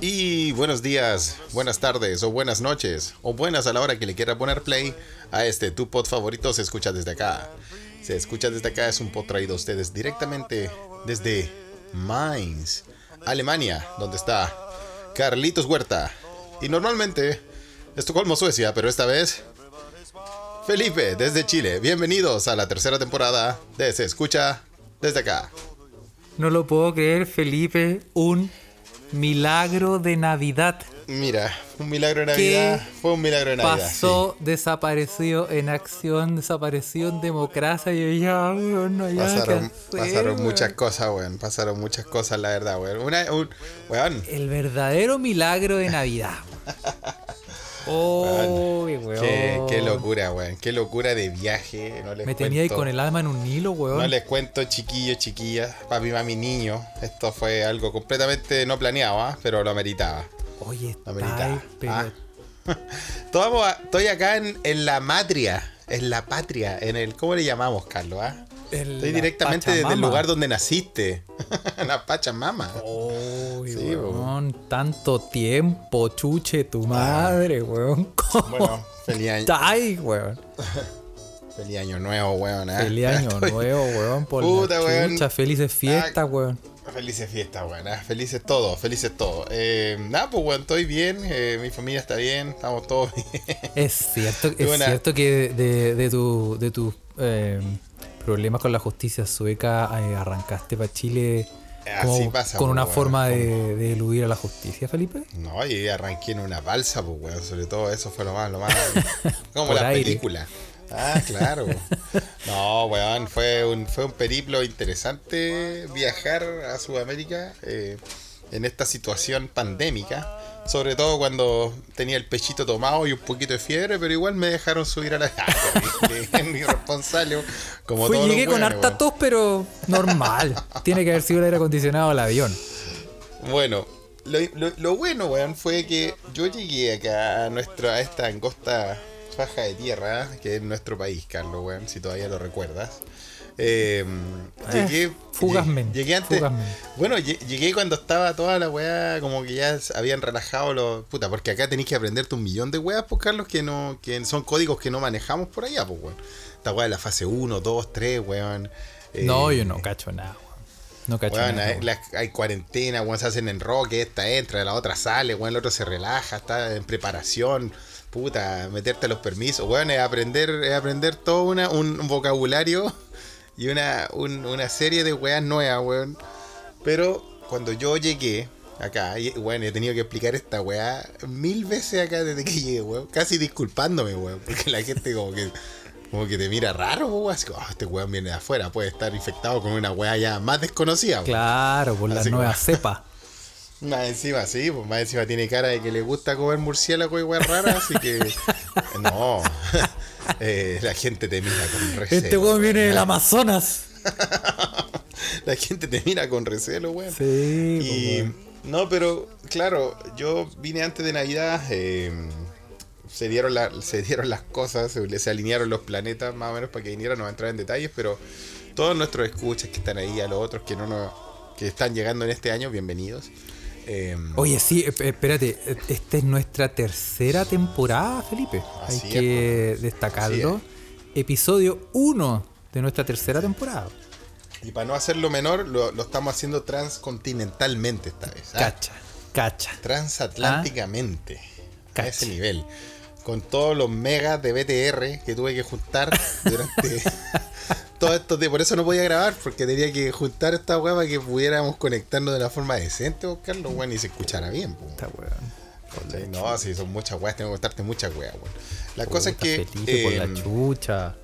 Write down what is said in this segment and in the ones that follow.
Y buenos días, buenas tardes o buenas noches o buenas a la hora que le quiera poner play a este tu pod favorito se escucha desde acá. Se escucha desde acá es un pod traído a ustedes directamente desde Mainz, Alemania, donde está Carlitos Huerta. Y normalmente Estocolmo, Suecia, pero esta vez Felipe desde Chile. Bienvenidos a la tercera temporada de Se escucha desde acá. No lo puedo creer, Felipe. Un milagro de Navidad. Mira, un milagro de Navidad. Fue un milagro de Navidad. Pasó desaparecido en acción, desapareció en democracia. Y yo ya, weón, no hay Pasaron, pasaron muchas cosas, weón. Pasaron muchas cosas, la verdad, weón. Una, un, weón. El verdadero milagro de Navidad. Oh, weón. Qué, qué, locura, weón. Qué locura de viaje. No les Me tenía ahí con el alma en un hilo, weón. No les cuento, chiquillos, chiquillas, papi, mami, niño. Esto fue algo completamente no planeado, ¿ah? pero lo ameritaba. Oye, Lo pero... ¿ah? Estoy acá en, en la matria. En la patria. En el. ¿Cómo le llamamos, Carlos? ah? En Estoy directamente desde el lugar donde naciste. la Pachamama. Oh, Sí, weón, tanto tiempo, chuche, tu madre, weón. ¿Cómo Bueno, feliz año, estáis, weón? feliz año nuevo, weón. ah. Feliz año Estoy- nuevo, weón, por Puta, la weón. chucha, felices fiestas, Ah, weón. Felices fiestas, weón. ah, Felices todos, felices todos. Eh, nada, pues, weón, estoy bien. eh, mi familia está bien. Estamos todos bien. Es cierto, es Buena. cierto que de, de tu, de tus eh, problemas con la justicia sueca eh, arrancaste para Chile como Así pasa, con una forma de, de eludir a la justicia, Felipe. No, y arranqué en una balsa, pues, weón. Sobre todo eso fue lo más, lo más. Como Por la aire. película. Ah, claro. No, weón, fue un, fue un periplo interesante viajar a Sudamérica eh, en esta situación pandémica. Sobre todo cuando tenía el pechito tomado y un poquito de fiebre, pero igual me dejaron subir a la. Ah, terrible, irresponsable. Como Fui, todos los llegué con harta tos, pero normal. Tiene que haber sido el aire acondicionado del avión. Bueno, lo, lo- lo bueno, weón, fue que yo llegué acá a, nuestra, a esta angosta faja de tierra, que es nuestro país, Carlos, weón, si todavía lo recuerdas. Eh, llegué, fugazmente, llegué, antes. fugazmente. Bueno, lle- llegué cuando estaba toda la weá, como que ya habían relajado los. Puta, porque acá tenéis que aprenderte un millón de weas, pues, Carlos, que no que son códigos que no manejamos por allá, pues, weón. Esta weá de la fase 1, 2, 3, weón. Eh, No, yo no cacho nada, weón. No cacho Weón, nada. hay, weón. la- hay cuarentena, weón, se hacen enroque, esta entra, la otra sale, weón, el otro se relaja, está en preparación, puta, meterte los permisos, weón, es aprender, es aprender todo una, un, un vocabulario y una, un- una serie de weas nuevas, weón. Pero cuando yo llegué acá, y, weón, he tenido que explicar esta wea mil veces acá desde que llegué, weón, casi disculpándome, weón, porque la gente como que... Como que te mira raro, weón. Así como, "Ah, este weón viene de afuera, puede estar infectado con una weá ya más desconocida, weón. Claro, por la Así nueva como- cepa. Más encima, sí, pues más encima tiene cara de que le gusta comer murciélago y weá rara, así que. No. Eh, la gente te mira con recelo. Este weón viene del Amazonas. La gente te mira con recelo, weón. Sí, Y. weón. No, pero claro, yo vine antes de Navidad. eh, se, dieron la- se dieron las cosas, se, se alinearon los planetas más o menos para que vinieran, no voy a entrar en detalles, pero todos nuestros escuchas que están ahí, a los otros que no nos, que están llegando en este año, bienvenidos. Eh, Oye, sí, eh, espérate, eh, esta es nuestra tercera temporada, Felipe. Hay es, que destacarlo. Episodio 1 de nuestra tercera temporada. Y para no hacerlo menor, lo, lo estamos haciendo transcontinentalmente esta vez. ¿ah? Cacha, cacha. Transatlánticamente. A Cacha. ese nivel. Con todos los megas de BTR que tuve que juntar durante todo esto. de- Por eso no podía grabar, porque tenía que juntar esta weá para que pudiéramos conectarnos de la forma decente, buscarlo, weón, y se escuchara bien. po. Esta weón. No, si son muchas weas, tengo que contarte muchas weas, weón. La cosa es que. Por la em, chucha.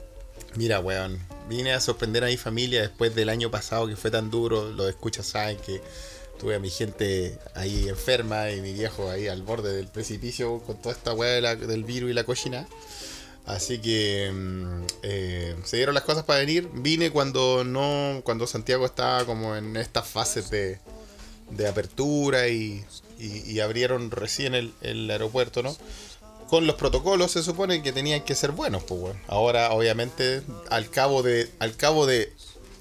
Mira, weón, vine a sorprender a mi familia después del año pasado que fue tan duro. Los escuchas saben que tuve a mi gente ahí enferma y mi viejo ahí al borde del precipicio con toda esta weá del virus y la cochina. Así que mm, eh, se dieron las cosas para venir. Vine cuando no, cuando Santiago estaba como en estas fases de, de apertura y, y- y abrieron recién el, el aeropuerto, ¿no? Con los protocolos se supone que tenían que ser buenos, pues bueno. Ahora, obviamente, al cabo de, al cabo de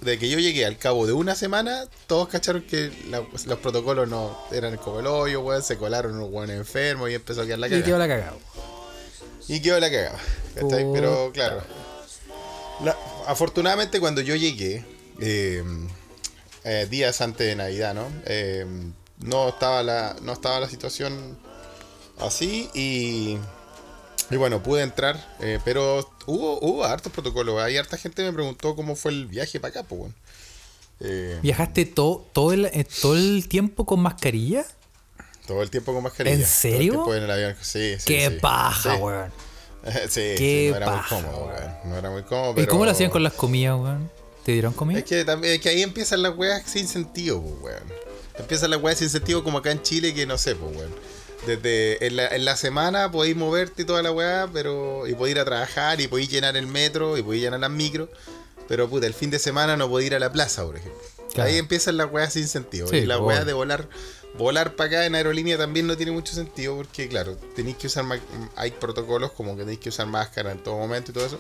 de que yo llegué al cabo de una semana, todos cacharon que la- los protocolos no eran como el hoyo, weón. Se colaron unos weones enfermos y empezó a quedar la Y cagada. quedó la cagada. Y quedó la cagada. Pero claro. la- afortunadamente cuando yo llegué, eh, eh, días antes de Navidad, ¿no? Eh, no, estaba la, no estaba la situación así y, y bueno, pude entrar, eh, pero hubo, hubo hartos protocolos. Hay harta gente me preguntó cómo fue el viaje para acá, pues bueno. Eh, ¿Viajaste to- todo, el, eh, todo el tiempo con mascarilla? todo el tiempo con mascarilla. ¿En todo el serio? tiempo en el avión. Sí, sí, ¡Qué sí. paja, Sí. weón! sí, Qué sí, no era paja, muy cómodo, weón. No era muy cómodo, ¿Y cómo lo hacían con las comidas, weón? ¿Te dieron comida? Es que, también, es que ahí empiezan las weas sin sentido, pues, weón. Empiezan las weas sin sentido como acá en Chile, que no sé, pues, weón. Desde en la, en la semana podéis moverte y toda la weá, pero. Y podéis ir a trabajar, y podéis llenar el metro, y podéis llenar las micros. Pero puta, el fin de semana no podéis ir a la plaza, por ejemplo. Claro. Ahí empiezan las weas sin sentido. Sí, y la weá obvio. de volar. Volar para acá en aerolínea también no tiene mucho sentido porque, claro, tenéis que usar. Hay protocolos como que tenéis que usar máscara en todo momento y todo eso.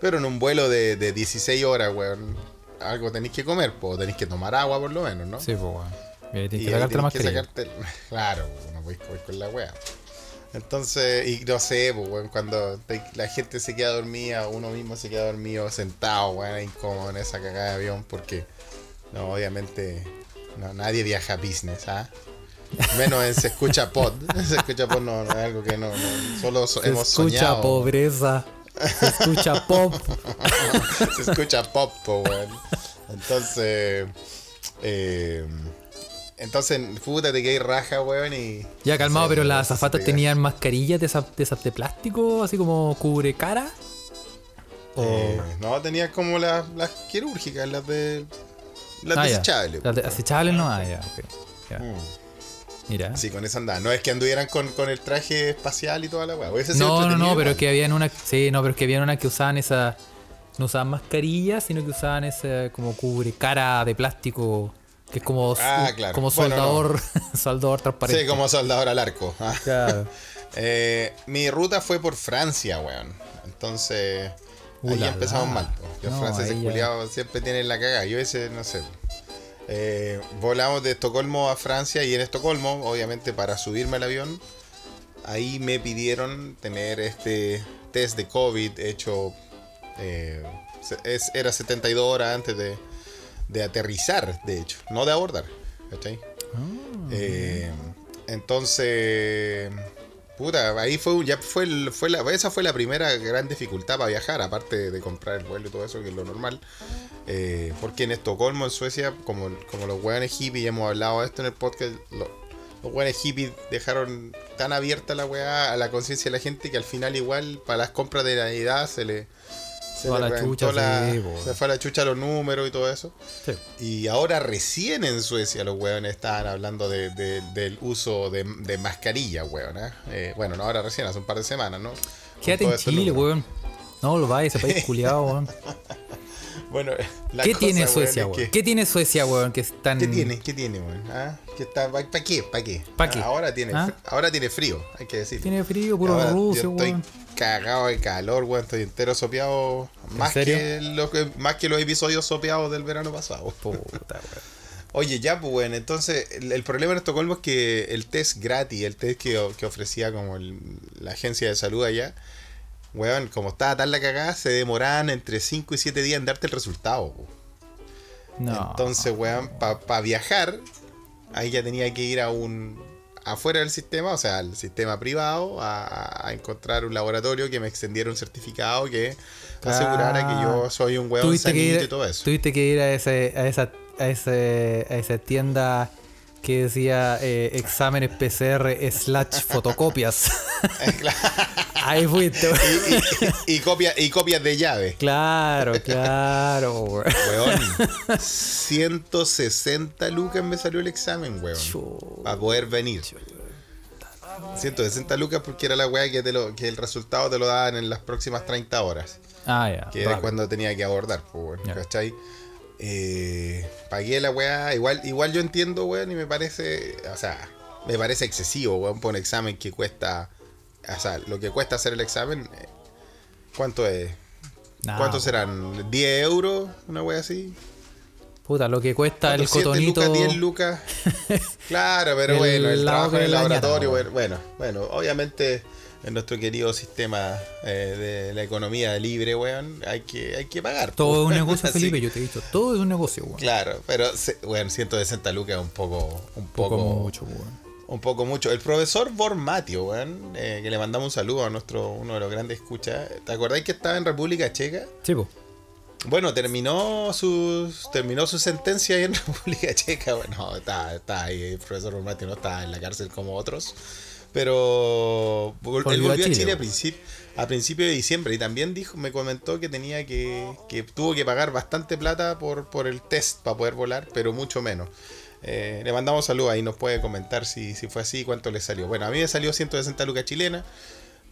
Pero en un vuelo de, de 16 horas, weón, algo tenéis que comer, pues tenéis que tomar agua por lo menos, ¿no? Sí, pues, weón. Y Y que sacarte la que sacarte Claro, no comer con la weá. Entonces, y no sé, pues, weón, cuando te- la gente se queda dormida, uno mismo se queda dormido sentado, weón, incómodo en esa cagada de avión, porque, no, obviamente, no, nadie viaja business, ¿ah? Menos en se escucha pod. Se escucha pod no, no es algo que no, no solo so- Se hemos escucha soñado. pobreza. Se escucha pop. se escucha pop, po, weón. Entonces, eh, entonces, puta, te quedas raja, weón, y... Ya calmado, Sí, pero las azafatas tenían mascarillas de esas, de plástico, así como cubre cara. O... Eh, no, tenía como las, las quirúrgicas, las de... Las Ah, ya. desechables. Las de- desechables no, ah, ya, ok. Ya, Mm. Mira. Sí, con esa andaba. No es que anduvieran con, con el traje espacial y toda la weá. No, no, no, pero es que habían una. Sí, no, pero es que habían una que usaban esa. No usaban mascarillas, sino que usaban ese como cubre cara de plástico. Que es como, Ah, claro. como Bueno, soldador, soldador transparente. Sí, como soldador al arco. ah. Claro. Eh, mi ruta fue por Francia, weón. Entonces, Uh, ahí la, empezamos la. mal. Los No, franceses culiados siempre tienen la cagada. Yo ese, no sé. Eh, volamos de Estocolmo a Francia y en Estocolmo, obviamente para subirme al avión, ahí me pidieron tener este test de COVID hecho. eh, es- era 72 horas antes de, de aterrizar, de hecho, no de abordar. ¿cachai? Ah, Eh, entonces, puta, ahí fue un- ya fue, el- fue la, esa fue la primera gran dificultad para viajar, aparte de comprar el vuelo y todo eso, que es lo normal. Eh, porque en Estocolmo, en Suecia, como, como los hueones hippies, y hemos hablado de esto en el podcast, lo- los hueones hippies dejaron tan abierta la weá a la conciencia de la gente que al final igual para las compras de Navidad se le... Se, Fue a la chucha, la- sí, po. se fue a la chucha los números y todo eso. Sí. Y ahora recién en Suecia los weones estaban hablando de- de- del uso de, de mascarilla, weón. ¿eh? Eh, bueno, no ahora recién, hace un par de semanas, ¿no? Quédate en Chile, número. weón. No lo vayas, ese país culiado, weón. Bueno, la ¿Qué cosa, tiene weón, Suecia, es weón? que- ¿Qué tiene Suecia, weón? Que es tan. ¿Qué tiene? ¿Qué tiene, weón? ¿Ah? ¿Qué está, ¿Para qué? ¿Para qué? ¿Pa' qué? Ahora tiene, ¿Ah? ahora tiene frío, hay que decir. Tiene frío, puro ruso, estoy weón. Cagado de calor, weón. Estoy entero sopeado. Más que, los, que- más que los episodios sopeados del verano pasado. Puta, weón. Oye, ya, pues, bueno, entonces el, el problema en Estocolmo es que el test gratis, el test que, que ofrecía como el- la agencia de salud allá, weón, como estaba tan la cagada, se demoraban entre 5 y 7 días en darte el resultado. No. Entonces, weón, para viajar, ahí ya tenía que ir a un. Afuera del sistema, o sea, al sistema privado, a, a encontrar un laboratorio que me extendiera un certificado que asegurara que yo soy un que, sanito ir, y todo eso. tuviste que ir a, ese, a, esa, a, ese, a esa tienda que decía eh, exámenes PCR slash fotocopias. Ahí fuiste, y, y- y copia- y copias de llave. Claro, claro, weón. Weón, 160 lucas me salió el examen, weón. Para poder venir. 160 lucas porque era la weá que, te lo, que el resultado te lo daban en las próximas 30 horas. Ah, ya. Que era rápido. cuando tenía que abordar, pues, Ya. ¿cachai? Eh, pagué la weá. Igual, igual yo entiendo, weón, y me parece. O sea, me parece excesivo, weón, por un examen que cuesta. O sea, lo que cuesta hacer el examen. eh, ¿Cuánto es? Nah, ¿Cuántos weón. serán? ¿10 euros? Una wea así. Puta, lo que cuesta el ¿Siete cotonito. lucas, 10 lucas. Claro, pero El bueno, el trabajo en el la laboratorio, bueno, bueno, obviamente en nuestro querido sistema eh, de la economía libre, weón, hay que, hay que pagar. Todo es un weón. negocio, Felipe, yo te he dicho. Todo es un negocio, weón. Claro, pero, bueno, 160 lucas es un poco, un Poco poco, mucho, weón. un poco mucho. El profesor Bormatio, weón, eh, que le mandamos un saludo a nuestro, uno de los grandes escuchas. ¿Te acordáis que estaba en República Checa? Sí, po. Bueno, terminó su, terminó su sentencia ahí en República Checa. Bueno, está, está ahí, el profesor Bormatio no está en la cárcel como otros. Pero vol- él Volvió a volvió a Chile, Chile a, weón. principio, a principio de diciembre y también dijo, me comentó que tenía que, que tuvo que pagar bastante plata por, por el test para poder volar, pero mucho menos. Eh, le mandamos saludos ahí, nos puede comentar si, si fue así, cuánto le salió. Bueno, a mí me salió 160 lucas chilenas.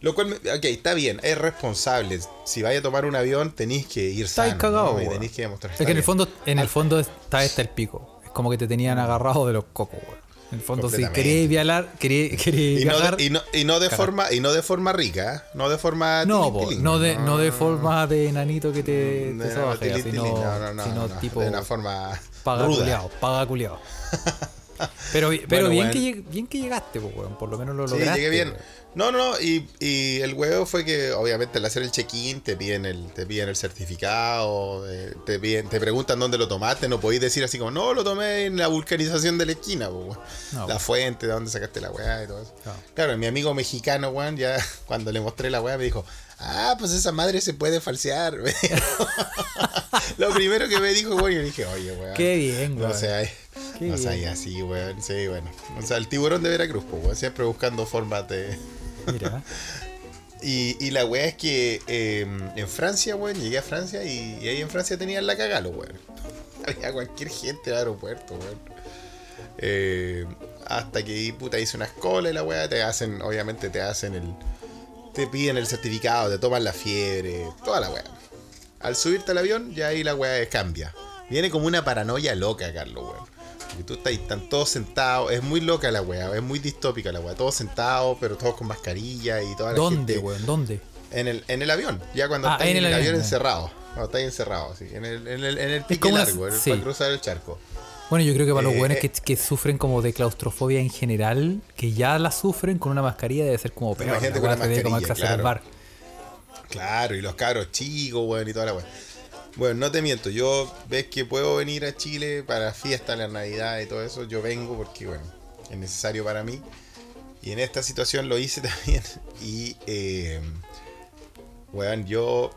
Lo cual, me- ok, está bien, es responsable. Si vais a tomar un avión, tenéis que ir Estáis sano, cagados, ¿no? Y tenéis que demostrar Es que en el fondo, en el fondo está este el pico. Es como que te tenían agarrado de los cocos, weón. En el fondo, si querías viajar, querías, querías Y no, viajar. de, y, no, y no de forma y no de forma rica, ¿eh? no de forma no, tilín, po, tilín. no, de, no de forma de nanito que te, Mm, te sobajea, tilín, sino, no, no, no, sino no, tipo de una forma paga ruda. culiao, paga culiao. Pero, pero Bueno, bien, que, lleg- bien que llegaste, po, weón. Por lo menos lo Sí, lograste. llegué bien. weón. No, no, y, y el huevo fue que obviamente al hacer el check-in te piden el, te piden el certificado, eh, te piden, te preguntan dónde lo tomaste, no podéis decir así como, no, lo tomé en la vulcanización de la esquina, po. No, la po. fuente, de dónde sacaste la weá y todo eso. No. Claro, mi amigo mexicano, weón, ya cuando le mostré la weá me dijo, ah, pues esa madre se puede falsear. Lo primero que me dijo, weón, yo dije, oye, weón. Qué bien, No weón. sé, Qué no bien. así, weón. Sí, bueno. O sea, el tiburón de Veracruz, pues, weón, siempre buscando formas de. Mira. Y, y la weá es que eh, en Francia, weón, llegué a Francia y, y ahí en Francia tenían la cagalo, weón. Había cualquier gente al aeropuerto, weón. Eh, hasta que puta, hice unas colas y la weá, te hacen, obviamente te hacen el. Te piden el certificado, te toman la fiebre, toda la weá. Al subirte al avión, ya ahí la weá cambia. Viene como una paranoia loca, Carlos, weón. Porque tú estás, están todos sentados, es muy loca la weá, es muy distópica la weá. Todos sentados, pero todos con mascarilla y toda la ¿Dónde, gente. weón? ¿Dónde? En el, en el avión, ya cuando Ah, estás en el el, avión, encerrado. Cuando estás encerrado, sí. En el, en el, en el pique una- largo, sí. para cruzar el charco. Bueno, yo creo que para los Eh, buenos eh. que, que sufren como de claustrofobia en general, que ya la sufren con una mascarilla, debe ser como peor. Imagínate con una debe como mascarilla, exacerbar. Claro, y los cabros chicos, weón, y toda la weón. Bueno, no te miento, yo ves que puedo venir a Chile para fiesta, la Navidad y todo eso, yo vengo porque, bueno, es necesario para mí. Y en esta situación lo hice también. Y, eh, weón, yo,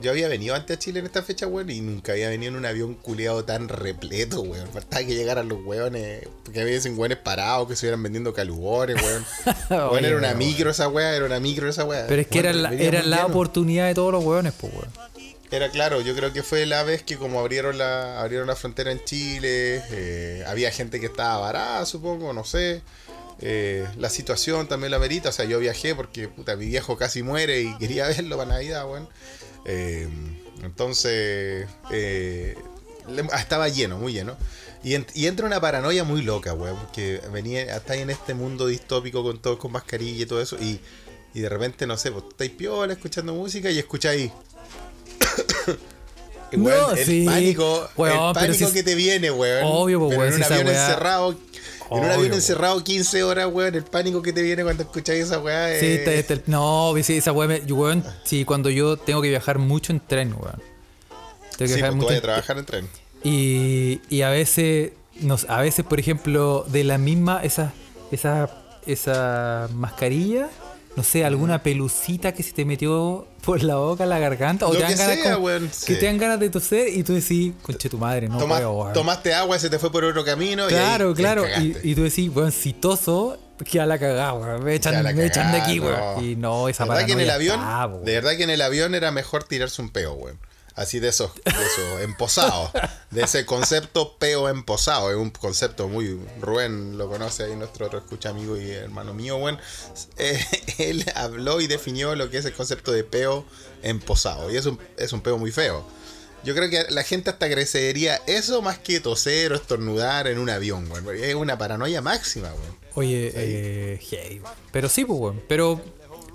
yo había venido antes a Chile en esta fecha, weón, y nunca había venido en un avión culeado tan repleto, weón. Faltaba que llegaran los weones, porque había sin weones parados, que estuvieran vendiendo calubores, weón. Weón, Oye, era una micro esa weá, era una micro esa weá. Pero es que Weón, era la, era la oportunidad de todos los hueones, pues, weón. Era claro, yo creo que fue la vez que como abrieron la, abrieron la frontera en Chile, eh, había gente que estaba varada, supongo, no sé. Eh, la situación también la merita, o sea, yo viajé porque puta, mi viejo casi muere y quería verlo para Navidad, weón. Eh, entonces, ah, estaba lleno, muy lleno. Y, ent- entra una paranoia muy loca, weón, porque venía hasta ahí en este mundo distópico con todos con mascarilla y todo eso, y, y de repente, no sé, pues estáis piola escuchando música y escucháis No, el sí. pánico, Weón, el pánico que te viene, weón. Obvio, pero weón, en un si avión weá- encerrado, en un avión po. encerrado 15 horas, weón, el pánico que te viene cuando escucháis esa weá. Sí, está- está el- no, sí, esa weá, me- weón, sí, cuando yo tengo que viajar mucho en tren, weón. Tengo que sí, viajar pues, tú mucho en- trabajar en tren. Y, y a veces, nos, a veces, por ejemplo, de la misma, esa, esa, esa mascarilla, no sé, alguna pelucita que se te metió por la boca, la garganta, o Lo te dan que ganas sea, que sí. te dan ganas de toser y tú decís, conche tu madre, no puedo, weón". tomaste agua, se te fue por otro camino. Claro, y ahí, claro. Y, y tú decís, weón, si toso, queda la cagada, weón. Me echan, me echan de aquí, no. weón. Y no, esa De verdad que en el avión, está, de verdad que en el avión era mejor tirarse un peo, weón. Así de esos, de esos emposados. De ese concepto peo emposado. Es un concepto muy. Rubén lo conoce ahí, nuestro otro escucha amigo y hermano mío, weón. Eh, él habló y definió lo que es el concepto de peo emposado. Y es un, es un peo muy feo. Yo creo que la gente hasta agradecería eso más que toser o estornudar en un avión, weón. porque Es una paranoia máxima, weón. Oye, eh, weón. Pero sí, pues, weón. Pero,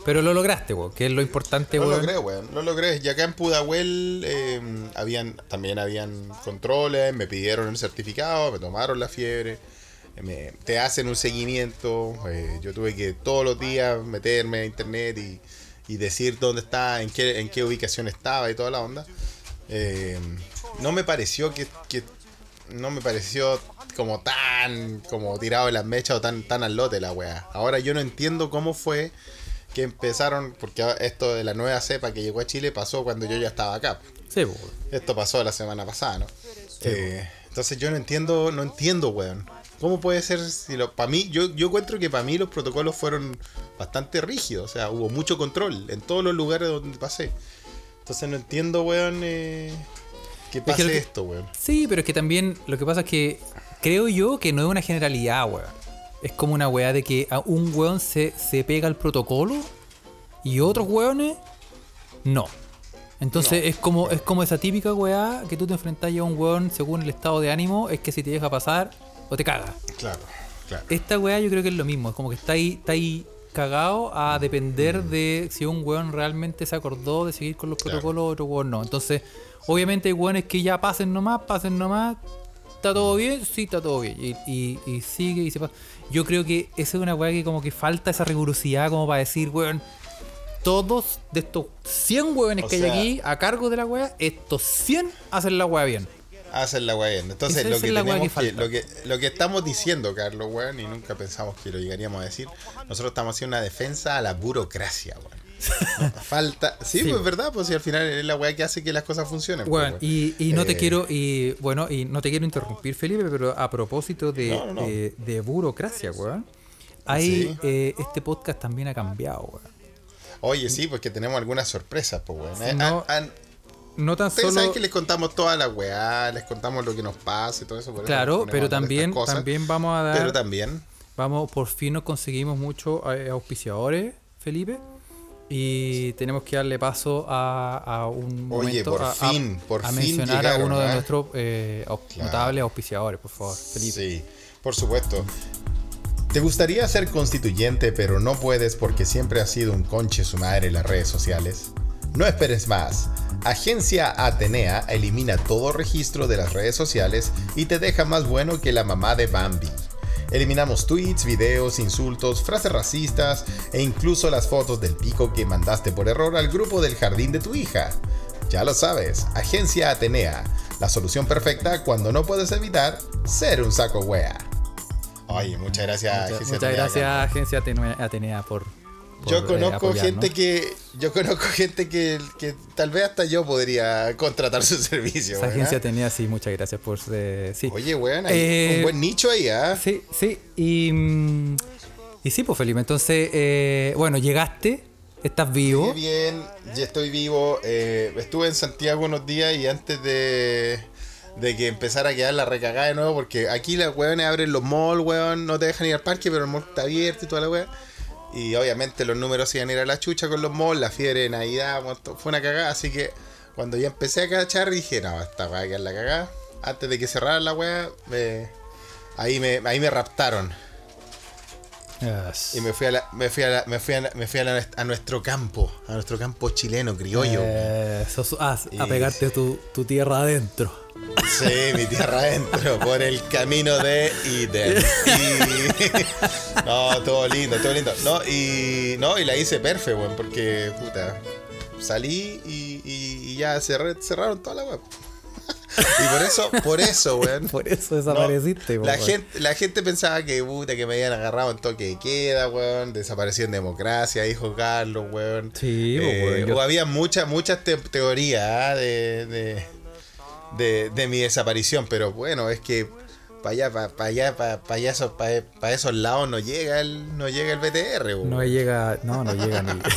Pero lo lograste, weón, que es lo importante, Lo weón. logré, weón. Lo logré. Y acá en Pudahuel eh, habían, también habían controles, me pidieron el certificado, me tomaron la fiebre, me- te hacen un seguimiento. eh, yo tuve que todos los días meterme a internet y, y decir dónde está, en qué, en qué ubicación estaba y toda la onda. Eh, no me pareció que, que- no me pareció como tan como tirado de las mechas o tan tan al lote la weá. Ahora yo no entiendo cómo fue que empezaron, porque esto de la nueva cepa que llegó a Chile pasó cuando yo ya estaba acá. Sí. Esto pasó la semana pasada, ¿no? Eh, entonces yo no entiendo, no entiendo, weón. ¿Cómo puede ser si lo para mí yo yo encuentro que para mí los protocolos fueron bastante rígidos, o sea, hubo mucho control en todos los lugares donde pasé. Entonces no entiendo, weón, eh, que pase que- esto, weón. Sí, pero es que también lo que pasa es que creo yo que no es una generalidad, weón. Es como una weá de que a un weón se, se pega el protocolo y otros weones no. Entonces es como es como esa típica weá que tú te enfrentas a un weón según el estado de ánimo, es que si te deja pasar o te caga. Claro, claro. Esta weá yo creo que es lo mismo, es como que está ahí, está ahí cagado a depender de si un weón realmente se acordó de seguir con los Claro. protocolos o otro weón no. Entonces, obviamente hay weones que ya pasen nomás, pasen nomás, está todo bien, sí, está todo bien. Y, y- y sigue y se pasa. Yo creo que esa es una weá que como que falta esa rigurosidad como para decir, weón, todos de estos 100 weones que sea- hay aquí a cargo de la weá, estos 100 hacen la weá bien. Hacen la weá bien. Entonces, Esa- lo que, tenemos que que, lo que lo que estamos diciendo, Carlos, weón, y nunca pensamos que lo llegaríamos a decir, nosotros estamos haciendo una defensa a la burocracia, weón. Falta. Sí, Sí. pues verdad, pues si al final es la weá que hace que las cosas funcionen. pues, Bueno, weón. y, y no te Eh, quiero, y bueno, y no te quiero interrumpir, Felipe, pero a propósito de, No, no, no. de- de burocracia, weón. Ahí Sí. eh, este podcast también ha cambiado, weón. Oye, sí, porque tenemos algunas sorpresas, pues, weón. Eh, No, han- han- No tan Ustedes solo. saben que les contamos toda la weá, les contamos lo que nos pasa y todo eso. por Claro, pero también, cosas. también vamos a dar. Pero también. Vamos, por fin nos conseguimos muchos eh, auspiciadores, Felipe. Y tenemos que darle paso a, a un Oye, momento por a, fin, por a fin mencionar llegaron, a uno de ¿ah? nuestros eh, Claro. notables auspiciadores, por favor, Felipe. Sí, por supuesto. ¿Te gustaría ser constituyente pero no puedes porque siempre has sido un conche su madre en las redes sociales? No esperes más. Agencia Atenea elimina todo registro de las redes sociales y te deja más bueno que la mamá de Bambi. Eliminamos tweets, videos, insultos, frases racistas e incluso las fotos del pico que mandaste por error al grupo del jardín de tu hija. Ya lo sabes, Agencia Atenea, la solución perfecta cuando no puedes evitar ser un saco wea. Oye, muchas gracias, Muchas, Agencia muchas Atenea, gracias, Agencia Atenea, Atenea, por. Por, Yo eh, conozco gente que. Yo conozco gente que, que tal vez hasta yo podría contratar su servicio. Esa weón, agencia. Atenea, sí, muchas gracias por. eh, sí. Oye, weón, hay Eh, un buen nicho ahí, ¿ah? Sí, sí. Y, mm, y sí, pues Felipe, entonces, eh, bueno, llegaste, estás vivo. Muy bien, ya estoy vivo. estuve en Santiago unos días y antes de, de que empezara a quedar la recagada de nuevo, porque aquí las weones abren los malls, weón, no te dejan ir al parque, pero el mall está abierto y toda la weá. Y obviamente los números iban a ir a la chucha con los malls, la fiebre de Navidad, fue una cagada, así que cuando ya empecé a cachar dije, no, esta weá a quedar la cagada. Antes de que cerrara la weá, me- ahí, me, ahí me raptaron. Yes. Y me fui a la, me fui a la- me fui a la- me fui a, la- a nuestro campo, a nuestro campo chileno, criollo. Eh, sos- ah, a pegarte tu, tu tierra adentro. Sí, mi tierra adentro, por el camino de Eden. Y- No, todo lindo, todo lindo. No, y no, y la hice perfecto, weón, porque puta. Salí y, y- y ya cerré- cerraron toda la web. Y por eso, por eso, weón. Por eso no, desapareciste. la, po, gente, la gente pensaba que puta que me habían agarrado en toque de queda, weón. Desapareció en democracia, dijo Carlos, weón. Sí, Eh, weón, yo- o había muchas, muchas te- teorías ah, de, de, de, de mi desaparición, pero bueno, es que para allá, para allá, para allá esos, para, esos lados no llega el, no llega el BTR. No llega, no, no llega ni.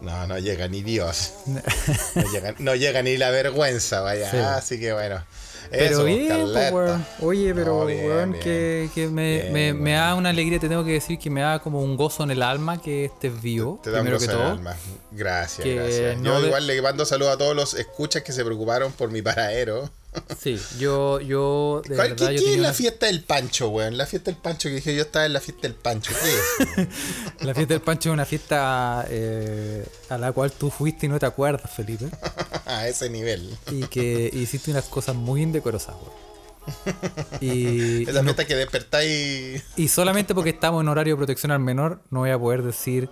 No, no llega ni Dios. No llega, no llega ni la vergüenza, vaya. Sí. Así que bueno. Pero Eso, bien, Carleta. weón. Oye, pero No, bien, weón, bien. que, que me, Bien, me, me da una alegría, te tengo que decir que me da como un gozo en el alma que estés vivo, Te da un gozo que en el alma. Gracias, Que gracias. no Yo de- igual le mando saludos a todos los escuchas que se preocuparon por mi paradero. Sí, yo, yo, de ¿Cuál- verdad, ¿Qué, yo qué tenía es la una- fiesta del Pancho, weón? La fiesta del Pancho que dije yo estaba en la fiesta del Pancho. ¿Qué es? La fiesta del Pancho es una fiesta eh, a la cual tú fuiste y no te acuerdas, Felipe. A ese nivel. Y que hiciste unas cosas muy indecorosas, weón. Y, Esa y, no- que despertáis. y solamente porque estamos en horario de protección al menor, no voy a poder decir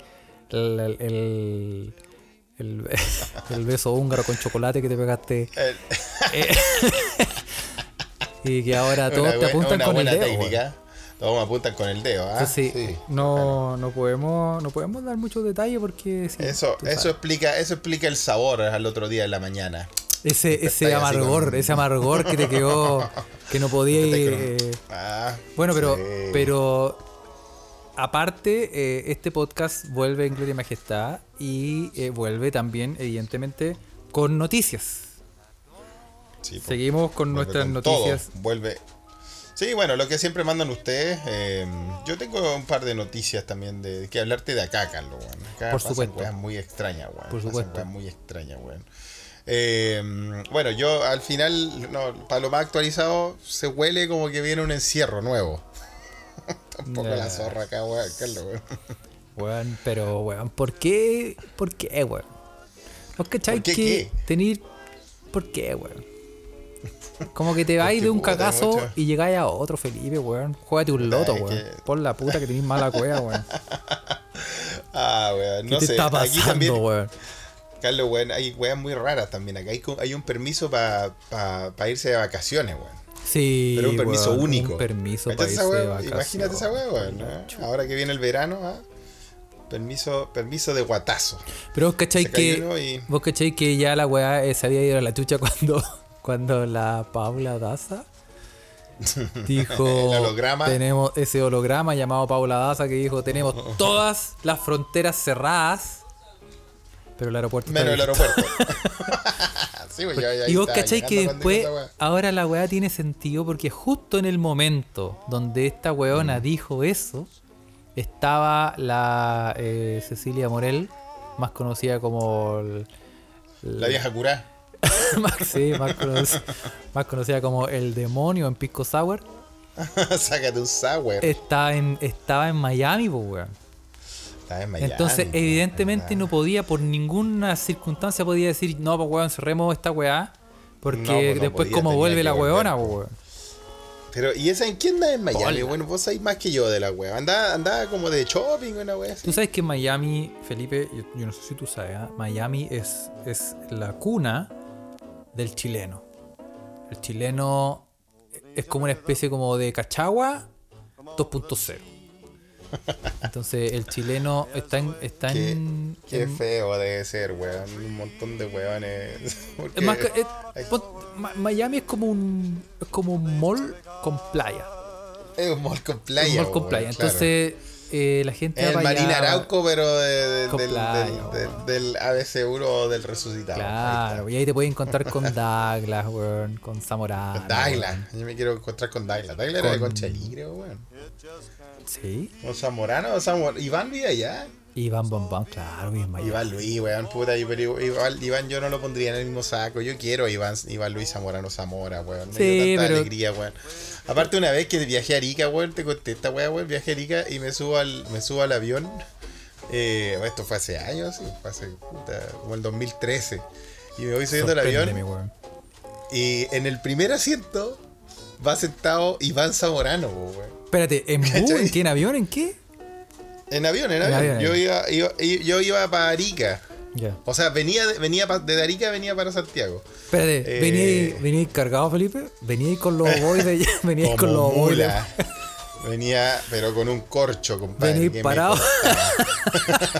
el, el, el, el- el beso húngaro con chocolate que te pegaste. eh, y que ahora todos una te apuntan con el dedo. Todos me apuntan con el dedo, ¿ah? Sí, no, no podemos no podemos dar muchos detalles porque sí, Eso, eso explica, eso explica el sabor al otro día de la mañana. ese amargor, con- ese amargor que te quedó que no podía ir, eh, Ah, Bueno, pero sí. pero aparte eh, este podcast vuelve en Gloria y Majestad y eh, vuelve también evidentemente con noticias. Sí. Seguimos con nuestras con noticias. todo, Vuelve. Sí, bueno, lo que siempre mandan ustedes. eh, yo tengo un par de noticias también de que hablarte de acá, Carlos. weón. Acá Por supuesto. weas muy extrañas, weón. Por supuesto. weas muy extrañas, weón. Eh, bueno, yo al final, no, para lo más actualizado, se huele como que viene un encierro nuevo. Tampoco Nah. la zorra acá, weón, Carlos, weón. Weón, pero weón, ¿por qué? ¿Por qué, weón? ¿Vos cachai ¿Por qué que qué? tener ¿Por qué, weón? Como que te vais de un cagazo mucho. y llegáis a otro, Felipe, weón. Juégate un loto, weón. que- Por la puta que tenéis mala cueva, weón. Ah, weón, ¿Qué no te sé. está Aquí pasando, también, weón? Carlos, weón, hay weas muy raras también. Acá hay, un permiso para irse de vacaciones, weón. Sí, Pero un permiso weón, único. Un permiso para. Imagínate esa wea, weón. ¿eh? Ahora que viene el verano, ¿ah? permiso, permiso de guatazo. Pero vos cayó que. y- Vos cachai que ya la weá eh, se había ido a la chucha cuando, cuando la Paula Daza dijo. El holograma. Tenemos ese holograma llamado Paula Daza que dijo: Tenemos todas las fronteras cerradas. Pero el aeropuerto está Menos el abierto". aeropuerto. sí, pues, ya- ya Y vos cachai que después, ahora la weá tiene sentido porque justo en el momento donde esta Mm. weona dijo eso, estaba la eh, Cecilia Morel, más conocida como... el- La vieja curá. más, sí, más, conoc- más conocida como el demonio en Pisco Sour, Sácate un sour. estaba en, estaba en Miami, pues weón. Estaba en Miami, Entonces, evidentemente no podía, por ninguna circunstancia podía decir, no, pues weón, cerremos esta weá. Porque No, pues, no después como vuelve la weona, pues weón. Pero, ¿y esa en quién anda en Miami? Hola. Bueno, vos sabés más que yo de la wea. Andaba, andaba como de shopping, una wea así. Tú sabes que Miami, Felipe, yo, yo no sé si tú sabes, ¿ah? Miami es, es la cuna del chileno. El chileno es como una especie como de cachagua 2.0. Entonces el chileno está en... Está Qué, en, qué en- feo debe ser, weón. Un montón de weones. Porque- es más que- es- pon- Ma- Miami es como un es como un mall con playa. Es un mall con Un playa. mall con playa. claro. Eh, la gente el va Marina Arauco, pero de- de- Con del, playa, del, del, del ABC1 o del resucitado. Claro, y ahí te puedes encontrar con Douglas, weón, con Zamorano. Con Daila. Yo me quiero encontrar con Daila. Daila era de Con- creo, weón. Sí. ¿O Zamorano o Zamor... Iván vive allá. Iván Bombón, claro, bien Miami. Iván Luis, weón, puta. Pero Iván, Iván yo no lo pondría en el mismo saco. Yo quiero a Iván, Iván Luis Zamorano Zamora, weón. Me Sí, dio tanta pero- alegría, weón. Aparte una vez que viajé a Arica, weón, te conté esta weá, weón, viajé a Arica y me subo al, me subo al avión. Eh, esto fue hace años, sí, fue hace puta, como el 2013. Y me voy subiendo al avión weón. y en el primer asiento va sentado Iván Zamorano, weón. Espérate, ¿en. ¿En qué? ¿En avión? ¿En qué? En avión, en En avión. Yo iba, iba- yo iba para Arica. Ya. O sea, venía, de- venía pa- de Arica venía para Santiago. Espérate, Eh. ¿venía, venía cargado, Felipe? ¿Venía con los boys de? ¿Venía con los boys. Venía, pero con un corcho, compadre. Venía parado.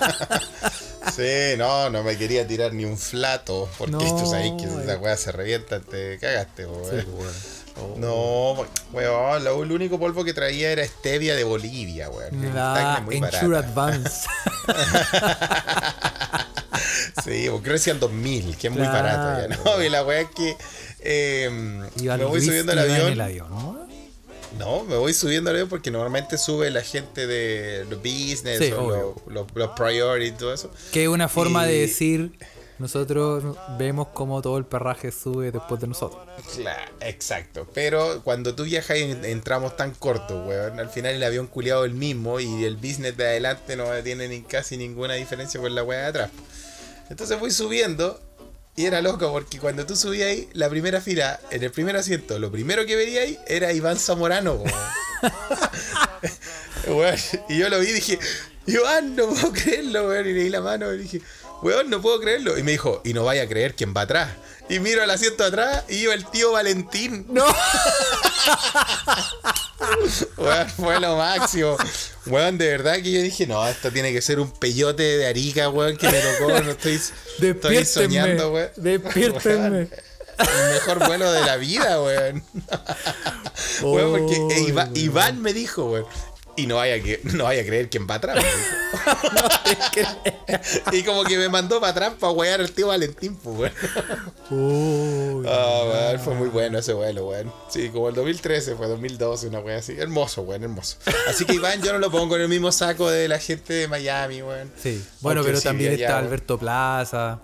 sí, no, no me quería tirar ni un flato. Porque No, tú sabes que esa weá se revienta, te cagaste, Sí, weón. No, weón, lo, el único polvo que traía era stevia de Bolivia, weón. La Ensure. Advance. Sí, creo que decían 2000, que es muy barato ya, ¿no? Y la weá es que eh, me voy Luis subiendo al avión. el avión, ¿no? No, me voy subiendo al avión porque normalmente sube la gente de los business Sí, o los, los, los priority y todo eso. Que es una forma de decir nosotros vemos cómo todo el perraje sube después de nosotros. Claro, exacto. Pero cuando tú viajas entramos tan corto, weón, al final el avión culiado el mismo y el business de adelante no tiene ni casi ninguna diferencia con la weá de atrás. Entonces voy subiendo y era loco porque cuando tú subías ahí, la primera fila, en el primer asiento, lo primero que veía ahí era Iván Zamorano, weón. Weón, y yo lo vi y dije, Iván, no puedo creerlo, weón. Y le di la mano y dije, weón, no puedo creerlo. Y me dijo, y no vaya a creer quién va atrás. Y miro al asiento atrás y iba el tío Valentín. ¡No! Weón, fue lo máximo. Weón, de verdad que yo dije, no, esto tiene que ser un peyote de Arica, weón, que me tocó. No estoy, estoy soñando, weón. Despiértenme. Weón, El mejor vuelo de la vida, weón. Weón, porque Oh, eh, Iva- weón. Iván me dijo, weón. Y no vaya, que, no vaya a creer quién va atrás. dijo. y como que me mandó para atrás para wear al tío Valentín, pues, weón. Uy, Ah, weón, fue muy bueno ese vuelo, weón. Sí, como el 2013, fue 2012, una weá así. Hermoso, weón, hermoso. Así que Iván, yo no lo pongo en el mismo saco de la gente de Miami, weón. Sí, bueno, Aunque pero sí, también allá, está weón. Alberto Plaza.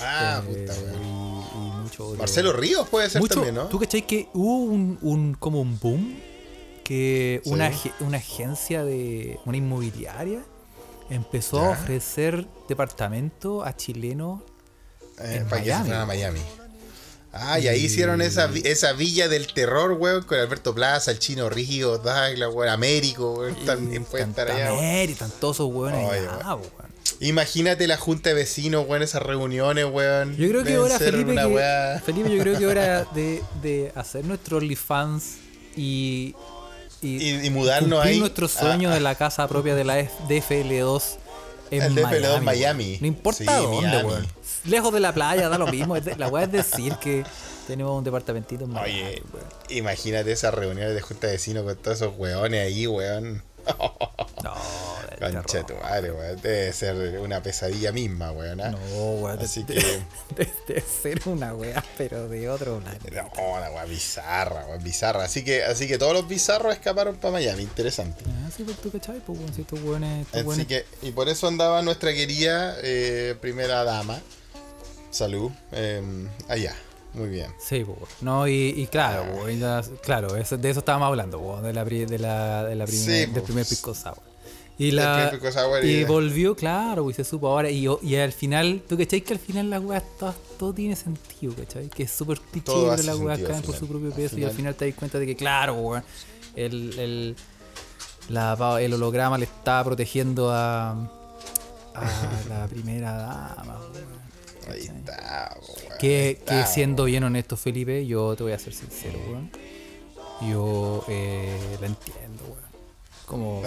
Ah, eh, puta, weón. y, y mucho. Marcelo Ríos puede ser Mucho- también, ¿no? ¿Tú cachai que hubo un, un- como un boom? Que Sí. una, una agencia de. una inmobiliaria empezó Ya. a ofrecer departamento a chilenos. Eh, en para que se Miami, a weón. Miami. Ah, y ahí hicieron esa, esa villa del terror, weón, con Alberto Plaza, el Chino Ríos, Douglas, weón, Américo, weón, también puede estar allá. están todos esos hueones Oye, allá, weón. Imagínate la junta de vecinos, weón, esas reuniones, weón. Yo creo que ahora, Felipe, que- Felipe, yo creo que hora de, de hacer nuestro OnlyFans y, Y, y mudarnos cumplir ahí. nuestro sueño a- de la casa propia de la F- DFL2 en El DFL2 Miami. Miami. weón. No importa Sí, dónde, Miami. weón. Lejos de la playa, da lo mismo. La weá es decir que tenemos un departamentito en Miami. Oye, weón. imagínate esas reuniones de junta de vecinos con todos esos weones ahí, weón. No, Concha tu madre, weón. Debe ser una pesadilla misma, weón. ¿ah? No, weón. Así de- que- de- Debe ser una weá, pero de otro lado. No, la weá bizarra, weón, bizarra. Así que, así que todos los bizarros escaparon para Miami, interesante. Ah, sí, pues tú cachai, pues, weón, si estos weones- Así que, y por eso andaba nuestra querida eh, primera dama. Salud. eh, allá. Muy bien. Sí, pues, no, y, y claro, pues, ya- claro, eso- de eso estábamos hablando, pues, de la, de la, de la primer- Sí, del primer pisco sour. Y, la, sour y y- volvió, claro, y se supo ahora. Y, y al final, ¿tú cachai que al final la weá todo, todo tiene sentido, cachai? Que es súper cliché, pero la weá caen por su propio Al peso y al final- te das cuenta de que, claro, weón, el, el, la- el holograma le estaba protegiendo a, a la primera dama, weón. Ahí está, weón. Que, siendo bien honesto, Felipe, yo te voy a ser sincero, weón. Yo eh, la entiendo, weón. Como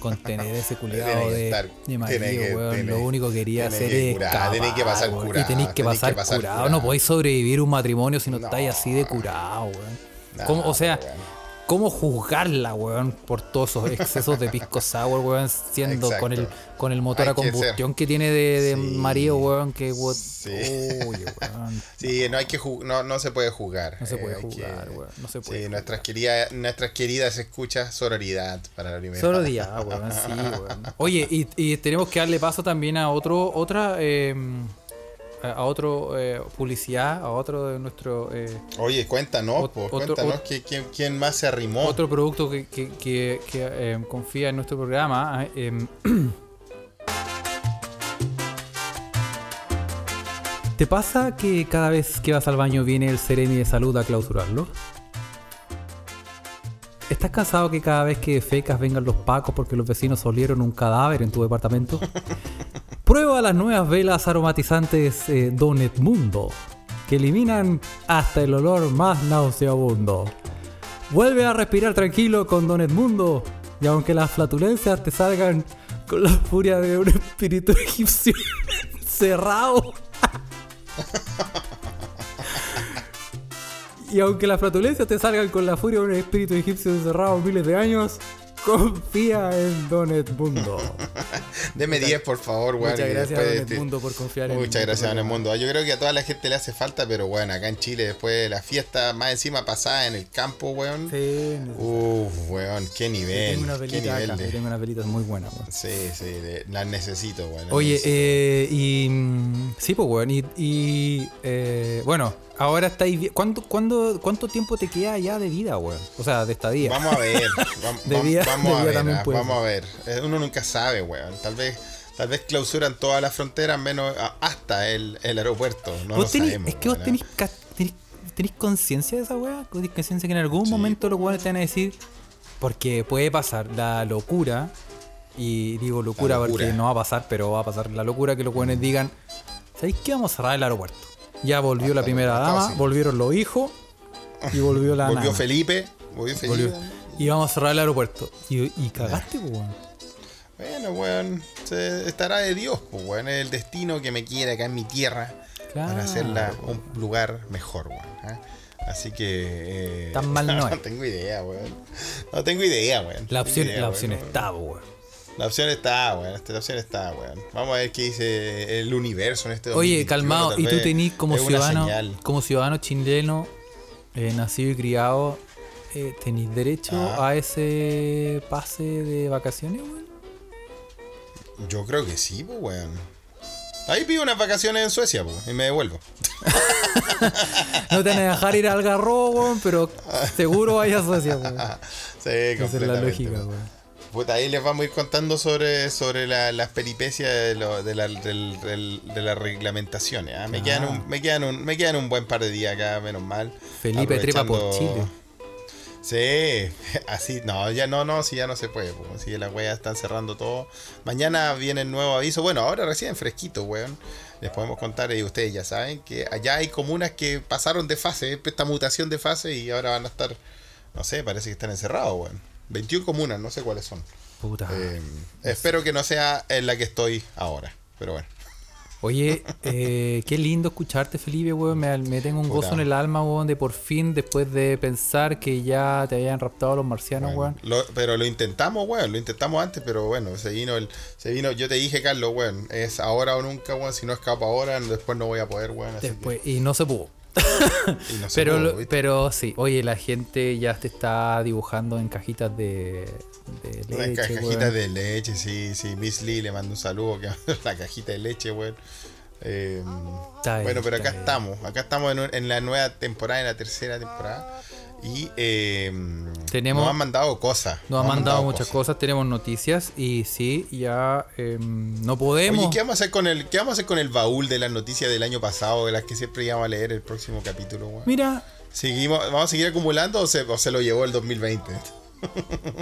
contener ese culiado de, estar- de marido, que- weón. tiene- Lo único que quería hacer que es curar, escapar, tiene que pasar weón. curado, Y tenéis que pasar, curado. curado. No podéis sobrevivir un matrimonio si no, estáis así de curado, weón. No, ¿Cómo- o sea, weón. ¿Cómo juzgarla, weón, por todos esos excesos de pisco sour, weón, siendo con el, con el motor Hay a combustión que tiene de, de Sí. marido, weón, que... what- Sí. Weón. Sí, no hay que no, no se puede jugar. No se eh, puede hay jugar, que- weón. No se Sí, puede. nuestras queridas, nuestras queridas escuchas sororidad para la primera. Día, weón, sí, weón. Oye, y, y tenemos que darle paso también a otro, otra, eh, a a otro eh, publicidad, a otro de nuestro, eh, Oye, cuéntanos, pues, otro- cuéntanos que- quién, quién más se arrimó. otro producto que, que, eh, confía en nuestro programa. em, ¿Te pasa que cada vez que vas al baño viene el Seremi de salud a clausurarlo? ¿Estás cansado que cada vez que fecas vengan los pacos porque los vecinos olieron un cadáver en tu departamento? Prueba las nuevas velas aromatizantes eh, Don Edmundo, que eliminan hasta el olor más nauseabundo. Vuelve a respirar tranquilo con Don Edmundo, y aunque las flatulencias te salgan con la furia de un espíritu egipcio cerrado. Y aunque las flatulencias te salgan con la furia de un espíritu egipcio encerrado miles de años, confía en Don Edmundo. Deme 10, por favor, weón. Muchas gracias, después Don este- Edmundo, por confiar en Muchas gracias, Don. Edmundo. Yo creo que a toda la gente le hace falta, pero bueno, acá en Chile, después de la fiesta, más encima pasada en el campo, weón. Sí, Uf, weón, qué nivel. tengo una Qué velita nivel acá, de. tengo unas velitas muy buenas, weón. Sí, sí, las necesito, weón. Oye, necesito. eh, y. mm, Sí, pues, weón. Y. y, eh, bueno, ahora estáis. ¿Cuánto, cuándo, ¿Cuánto tiempo te queda ya de vida, weón? O sea, de estadía. Vamos a ver, vam- De día- vamos de a día ver, también ah, puede vamos a ver. Eh, Uno nunca sabe, weón. Tal vez, tal vez clausuran todas las fronteras menos hasta el, el aeropuerto. No lo tenés- sabemos. es que vos weón, tenés, tenés, tenés conciencia de esa weá. Tenés conciencia que en algún Sí. momento los weones te van a decir. Porque puede pasar la locura. Y digo locura, locura. porque no va a pasar, pero va a pasar la locura que los weones digan. ¿Sabéis qué? Vamos a cerrar el aeropuerto. Ya volvió la Hasta primera dama, volvieron los hijos. Y volvió la Volvió nana. Felipe. Volvió Felipe. Volvió. Y vamos a cerrar el aeropuerto. Y, y cagaste, pues, weón. Bueno, weón, se- estará de Dios, pues, weón. Es el destino que me quiere acá en mi tierra Claro, para hacerla weón. un lugar mejor, weón. ¿ah? Así que. eh, Tan mal no es. tengo idea, weón. No tengo idea, weón. La opción, idea, la weón. opción está, pues, weón. La opción está, weón. La opción está, weón. Vamos a ver qué dice el universo en este Oye, 2021, calmado, y tú tenés como ciudadano, como ciudadano chileno, eh, nacido y criado, eh, ¿tenés derecho Ah. a ese pase de vacaciones, weón? Yo creo que sí, pues, weón. Ahí pido unas vacaciones en Suecia, pues, y me devuelvo. No te van a dejar ir al garro, weón, pero seguro vayas a Suecia, weón. sí, Esa es la lógica, weón. Puta, ahí les vamos a ir contando sobre, sobre la- las peripecias de, lo- de, la, de las reglamentaciones. ¿ah? Me, Ah. quedan un, me, quedan un, me quedan un buen par de días acá, menos mal. Felipe trepa por Chile. Sí, así, no, ya no, no, si ya no se puede, pues, si las weas están cerrando todo. Mañana viene el nuevo aviso, bueno, ahora recién fresquito, weón. Les podemos contar, y ustedes ya saben, que allá hay comunas que pasaron de fase, esta mutación de fase, y ahora van a estar, no sé, parece que están encerrados, weón. 21 comunas, no sé cuáles son. Puta. Eh, espero que no sea en la que estoy ahora, pero bueno. Oye, eh, qué lindo escucharte, Felipe, weón. Me, me tengo un Puta. gozo en el alma, weón, de por fin, después de pensar que ya te habían raptado los marcianos, Bueno, weón. lo- pero lo intentamos, weón, lo intentamos antes, pero bueno, se vino el, se vino, yo te dije, Carlos, weón, es ahora o nunca, weón, si no escapo ahora, después no voy a poder, weón, Después, y no se pudo. no Pero, lo- pero sí, oye, la gente ya te está dibujando en cajitas de, leche, ca- weón. cajita de leche, sí, sí, Miss Lee le mando un saludo, que la cajita de leche, weón. Eh, bueno, pero acá bien. estamos, acá estamos en, en la nueva temporada, en la tercera temporada, y eh, Tenemos- nos han mandado cosas. Nos han mandado muchas cosas, tenemos noticias y sí, ya em, no podemos. Oye, ¿qué vamos a hacer con el, qué vamos a hacer con el baúl de las noticias del año pasado, de las que siempre íbamos a leer el próximo capítulo? Mira, Seguimos, ¿Vamos a seguir acumulando o se, o se lo llevó el 2020?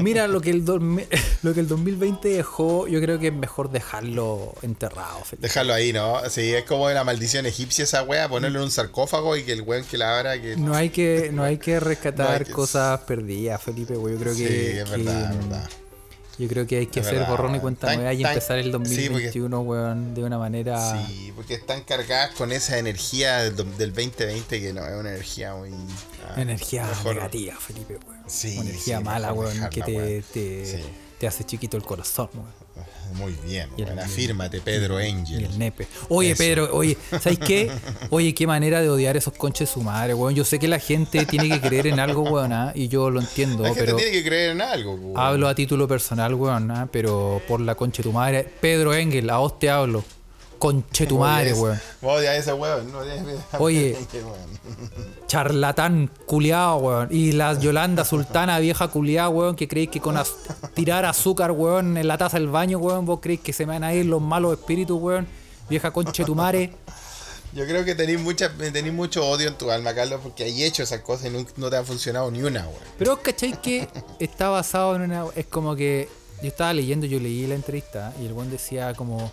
Mira lo que el lo que el 2020 dejó, yo creo que es mejor dejarlo enterrado, Felipe. Dejarlo ahí, ¿no? Sí, es como la maldición egipcia esa wea, ponerlo en un sarcófago y que el weón que la abra, que... No hay que, no hay que rescatar No hay que- cosas perdidas, Felipe, güey. Yo creo sí, que, es que, verdad, es verdad. Yo creo que hay que hacer borrón y cuenta Tan- nueva y tan- empezar el sí, porque- 2021, weón, de una manera. Sí, porque están cargadas con esa energía del, del 2020 que no es una energía muy... ah, Energía mejor- negativa, Felipe, weón. Sí, Una energía sí, mala, weón, que te, te, Sí. te hace chiquito el corazón, weón. Muy bien, afírmate, Pedro Y Angel. el nepe. Oye, Eso. Pedro, oye, ¿sabes qué? Oye, qué manera de odiar esos conches su madre, weón. Yo sé que la gente tiene que creer en algo, weón, ¿ah? y yo lo entiendo, La gente pero tiene que creer en algo, weón. hablo a título personal, weón, ¿ah? pero por la conche tu madre. Pedro Engel, a vos te hablo. Conche tu madre, weón. Vos odias a ese weón, no Oye. Charlatán culiado, weón. Y la Yolanda Sultana, vieja culiada, weón, que creéis que con az- tirar azúcar, weón, en la taza del baño, weón, vos creéis que se me van a ir los malos espíritus, weón. Vieja conche tu madre. Yo creo que tenés, mucha, tenés mucho odio en tu alma, Carlos, porque hay hecho esas cosas y no, no te ha funcionado ni una, weón. Pero ¿cachai que está basado en una... Es como que yo estaba leyendo, yo leí la entrevista y el weón decía como...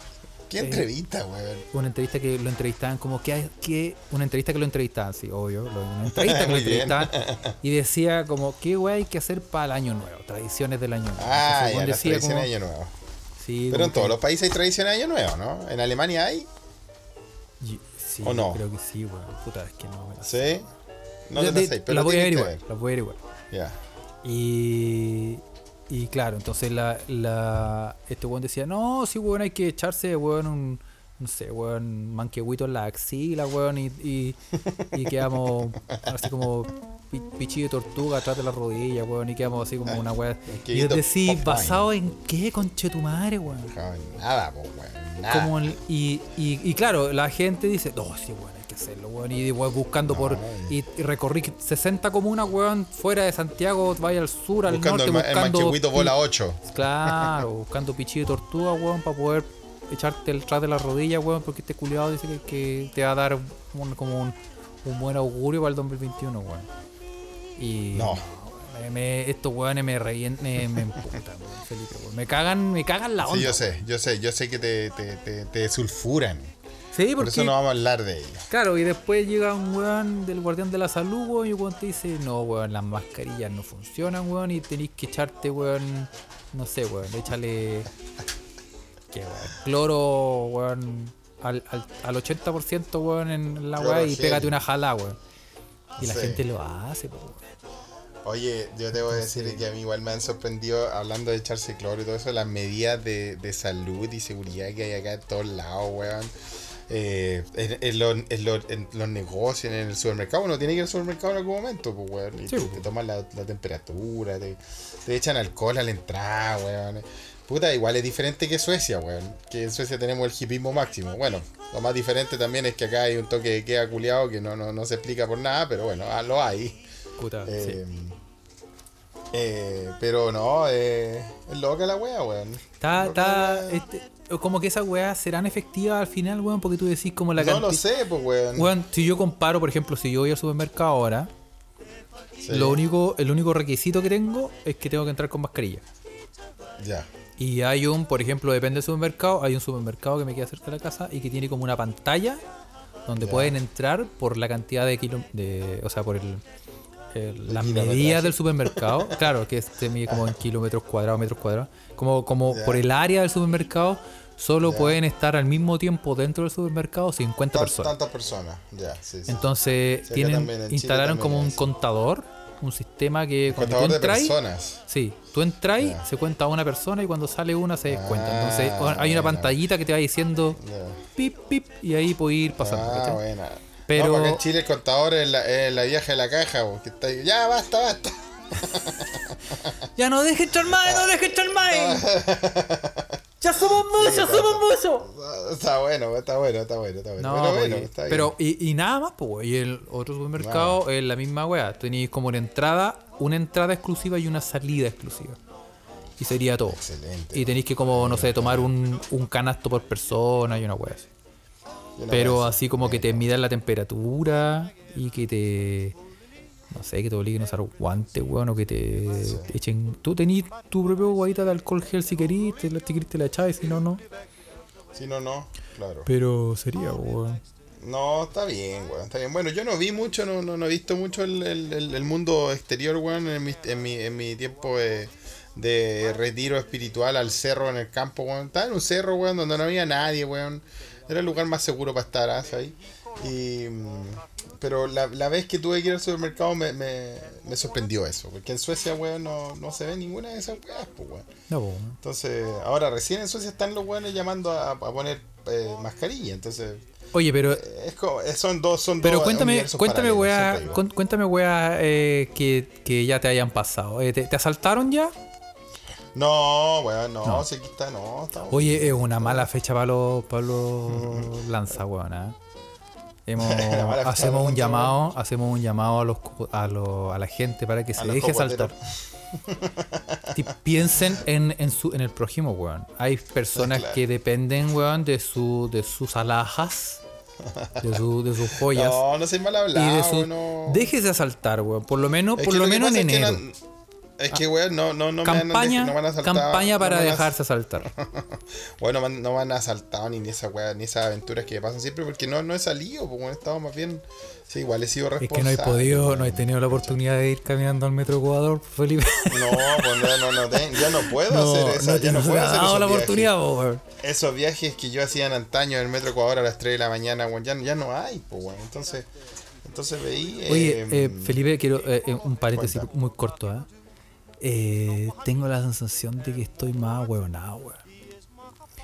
¿Qué Eh, entrevista, weón? Una entrevista que lo entrevistaban como que, que una entrevista que lo entrevistaban, sí, obvio, una entrevista que lo entrevistaban y decía como qué wey hay que hacer para el año nuevo, tradiciones del año nuevo. Ah, ya, las decía tradiciones como- de Año Nuevo. sí, Pero en todos los países hay tradiciones de Año Nuevo, ¿no? ¿En Alemania hay? sí, ¿O no? creo que sí, weón. Puta, es que no. me la- ¿Sí? No te las sé, pero la voy a averiguar, la voy a averiguar. ver. Ya. Y, y claro, entonces la, la, este weón decía, no, sí, weón, hay que echarse, weón, un, no sé, weón, manquehuito en la axila, weón, y, y, y quedamos así como pi- pichillo de tortuga atrás de la rodilla, weón, y quedamos así como una weá. Y decía, pop ¿basado en qué, conche tu madre, weón? No, nada, weón. Nada. Como el- y, y, y claro, la gente dice, no, sí, weón, hay que hacerlo, weón. Y weón, buscando por. Y, y recorrí 60 comunas, weón, fuera de Santiago, vaya al sur, al buscando norte, el, ma- el buscando. manquehuito bola pi- 8. Claro, buscando pichillo de tortuga, weón, para poder echarte el tras de la rodilla, weón, porque este culiado dice que, que te va a dar un- como un, un buen augurio para el 2021, weón. Y. No. me- me- estos weones me revientan, me, me emputan, weón, Felipe, weón. Me cagan, me cagan la onda. Sí, yo sé, yo sé, yo sé que te, te, te, te sulfuran. Sí, Por porque. eso no vamos a hablar de ellos. Claro, y después llega un weón del guardián de la salud, weón, y weón te dice, no, weón, las mascarillas no funcionan, weón, y tenéis que echarte, weón, no sé, weón, échale, ¿qué, weón? Cloro, weón, al, al, al 80%, weón, en la Cloro weá y pégate una jala, weón. Y la Sí. gente lo hace, po, weón. Oye, yo te voy a decir que a mí igual me han sorprendido, hablando de echarse cloro y todo eso, las medidas de, de salud y seguridad que hay acá en todos lados, weón. Eh, en, en los, en en los negocios, en el supermercado, uno tiene que ir al supermercado en algún momento, pues, weón. Y Sí, te, pues. te toman la, la temperatura, te, te echan alcohol a la entrada, weón. Puta, igual es diferente que Suecia, weón. Que en Suecia tenemos el hipismo máximo. Bueno, lo más diferente también es que acá hay un toque de queda culiado que no, no, no se explica por nada, pero bueno, ah, lo hay. Puta, Eh, sí. eh, pero no, eh, es loca la wea, weón. Está, está, la este, como que esas weas serán efectivas al final, weón, porque tú decís como la No lo sé, pues, weón. Weón, si yo comparo, por ejemplo, si yo voy al supermercado ahora, Sí, Lo único, el único requisito que tengo es que tengo que entrar con mascarilla. Ya. Y hay un, por ejemplo, depende del supermercado, hay un supermercado que me queda cerca de la casa y que tiene como una pantalla donde pueden entrar por la cantidad de kilo, de, o sea, por el, el- las medidas del supermercado. claro, que se mide como en kilómetros cuadrados, metros cuadrados. Como, como por el área del supermercado, solo pueden estar al mismo tiempo dentro del supermercado 50 Tan- personas. Tantas personas, ya, sí, sí. Entonces, Sí, tienen, en instalaron como un contador, un sistema que cuando tú de entras, personas. sí, tú entras, se cuenta una persona y cuando sale una se descuenta. Ah, Entonces, o- hay una pantallita que te va diciendo pip, pip, y ahí puedes ir pasando. Ah. Pero- No, porque en Chile el contador es la, es la vieja de la caja, que está ahí, Ya, basta, basta. Ya no dejes echar más, no dejes echar más. ya somos muchos, pasa? somos muchos. Está bueno, está bueno, está bueno, está bueno. No, pero bueno, está bien. pero y, y nada más, pues, y el otro supermercado es la misma weá. Tenéis como una entrada, una entrada exclusiva y una salida exclusiva. Y sería todo. Excelente. Y tenéis que como, no sé, tomar un, un canasto por persona y una weá así. Pero así como que te midan la temperatura y que te. No sé, que te obliguen a usar guantes, weón, o que te, te echen. Tú tenés tu propio guayita de alcohol gel si querís, te te la echáis, si no, no. Si no, no, claro. Pero sería, weón. No, está bien, weón, está bien. Bueno, yo no vi mucho, no, no, no he visto mucho el, el- el- mundo exterior, weón, en mi, en mi, en mi tiempo de, de retiro espiritual al cerro en el campo, weón. Estaba en un cerro, weón, donde no había nadie, weón. Era el lugar más seguro para estar, ¿ah? ahí. Y, pero la, la vez que tuve que ir al supermercado me, me, me sorprendió eso, porque en Suecia, weón, no, no se ve ninguna de esas weas, pues, weón. No, weón. Entonces, ahora recién en Suecia están los weones llamando a, a poner eh, mascarilla, entonces... Oye, pero. Es como, eh, son dos, son Pero dos cuéntame, cuéntame, cuén- cuéntame, weá, eh, que, que ya te hayan pasado. Eh, ¿te, te asaltaron ya? No, weón, no, No. si está, no, está Oye, es una mala fecha para los, para los lanza, weón. ¿eh? Hemos- hacemos un llamado, hacemos un llamado a los a, los- a la gente para que se deje saltar. Piensen en, en su en el prójimo, weón. Hay personas Claro. que dependen, weón, de su de sus alhajas, de, su, de sus joyas. No, no soy mal y hablado, de su, no. déjese asaltar, weón. Por lo menos, Es por lo menos en enero. no- Es que, weón, no, no, no me han- no me han asaltado. campaña no para as- dejarse asaltar. Bueno, no me han- no asaltado ni esa weá, ni esas aventuras que me pasan siempre porque no, no he salido, porque he estado más bien. Sí, igual he sido Es responsable. que no he podido, weón. no he tenido la oportunidad de ir caminando al metro Ecuador, Felipe. No, pues no, no, te- ya no puedo No, hacer eso. no ya no puedo ha hacer dado la viajes. oportunidad, po, weón. Esos viajes que yo hacía en antaño en el metro Ecuador a las 3 de la mañana, weón, ya, ya no hay, pues, weón. Entonces, entonces veí. Oye, eh, eh, Felipe, quiero eh, eh, un paréntesis cuenta. muy corto, ¿ah? eh, tengo la sensación de que estoy más huevonado, weón.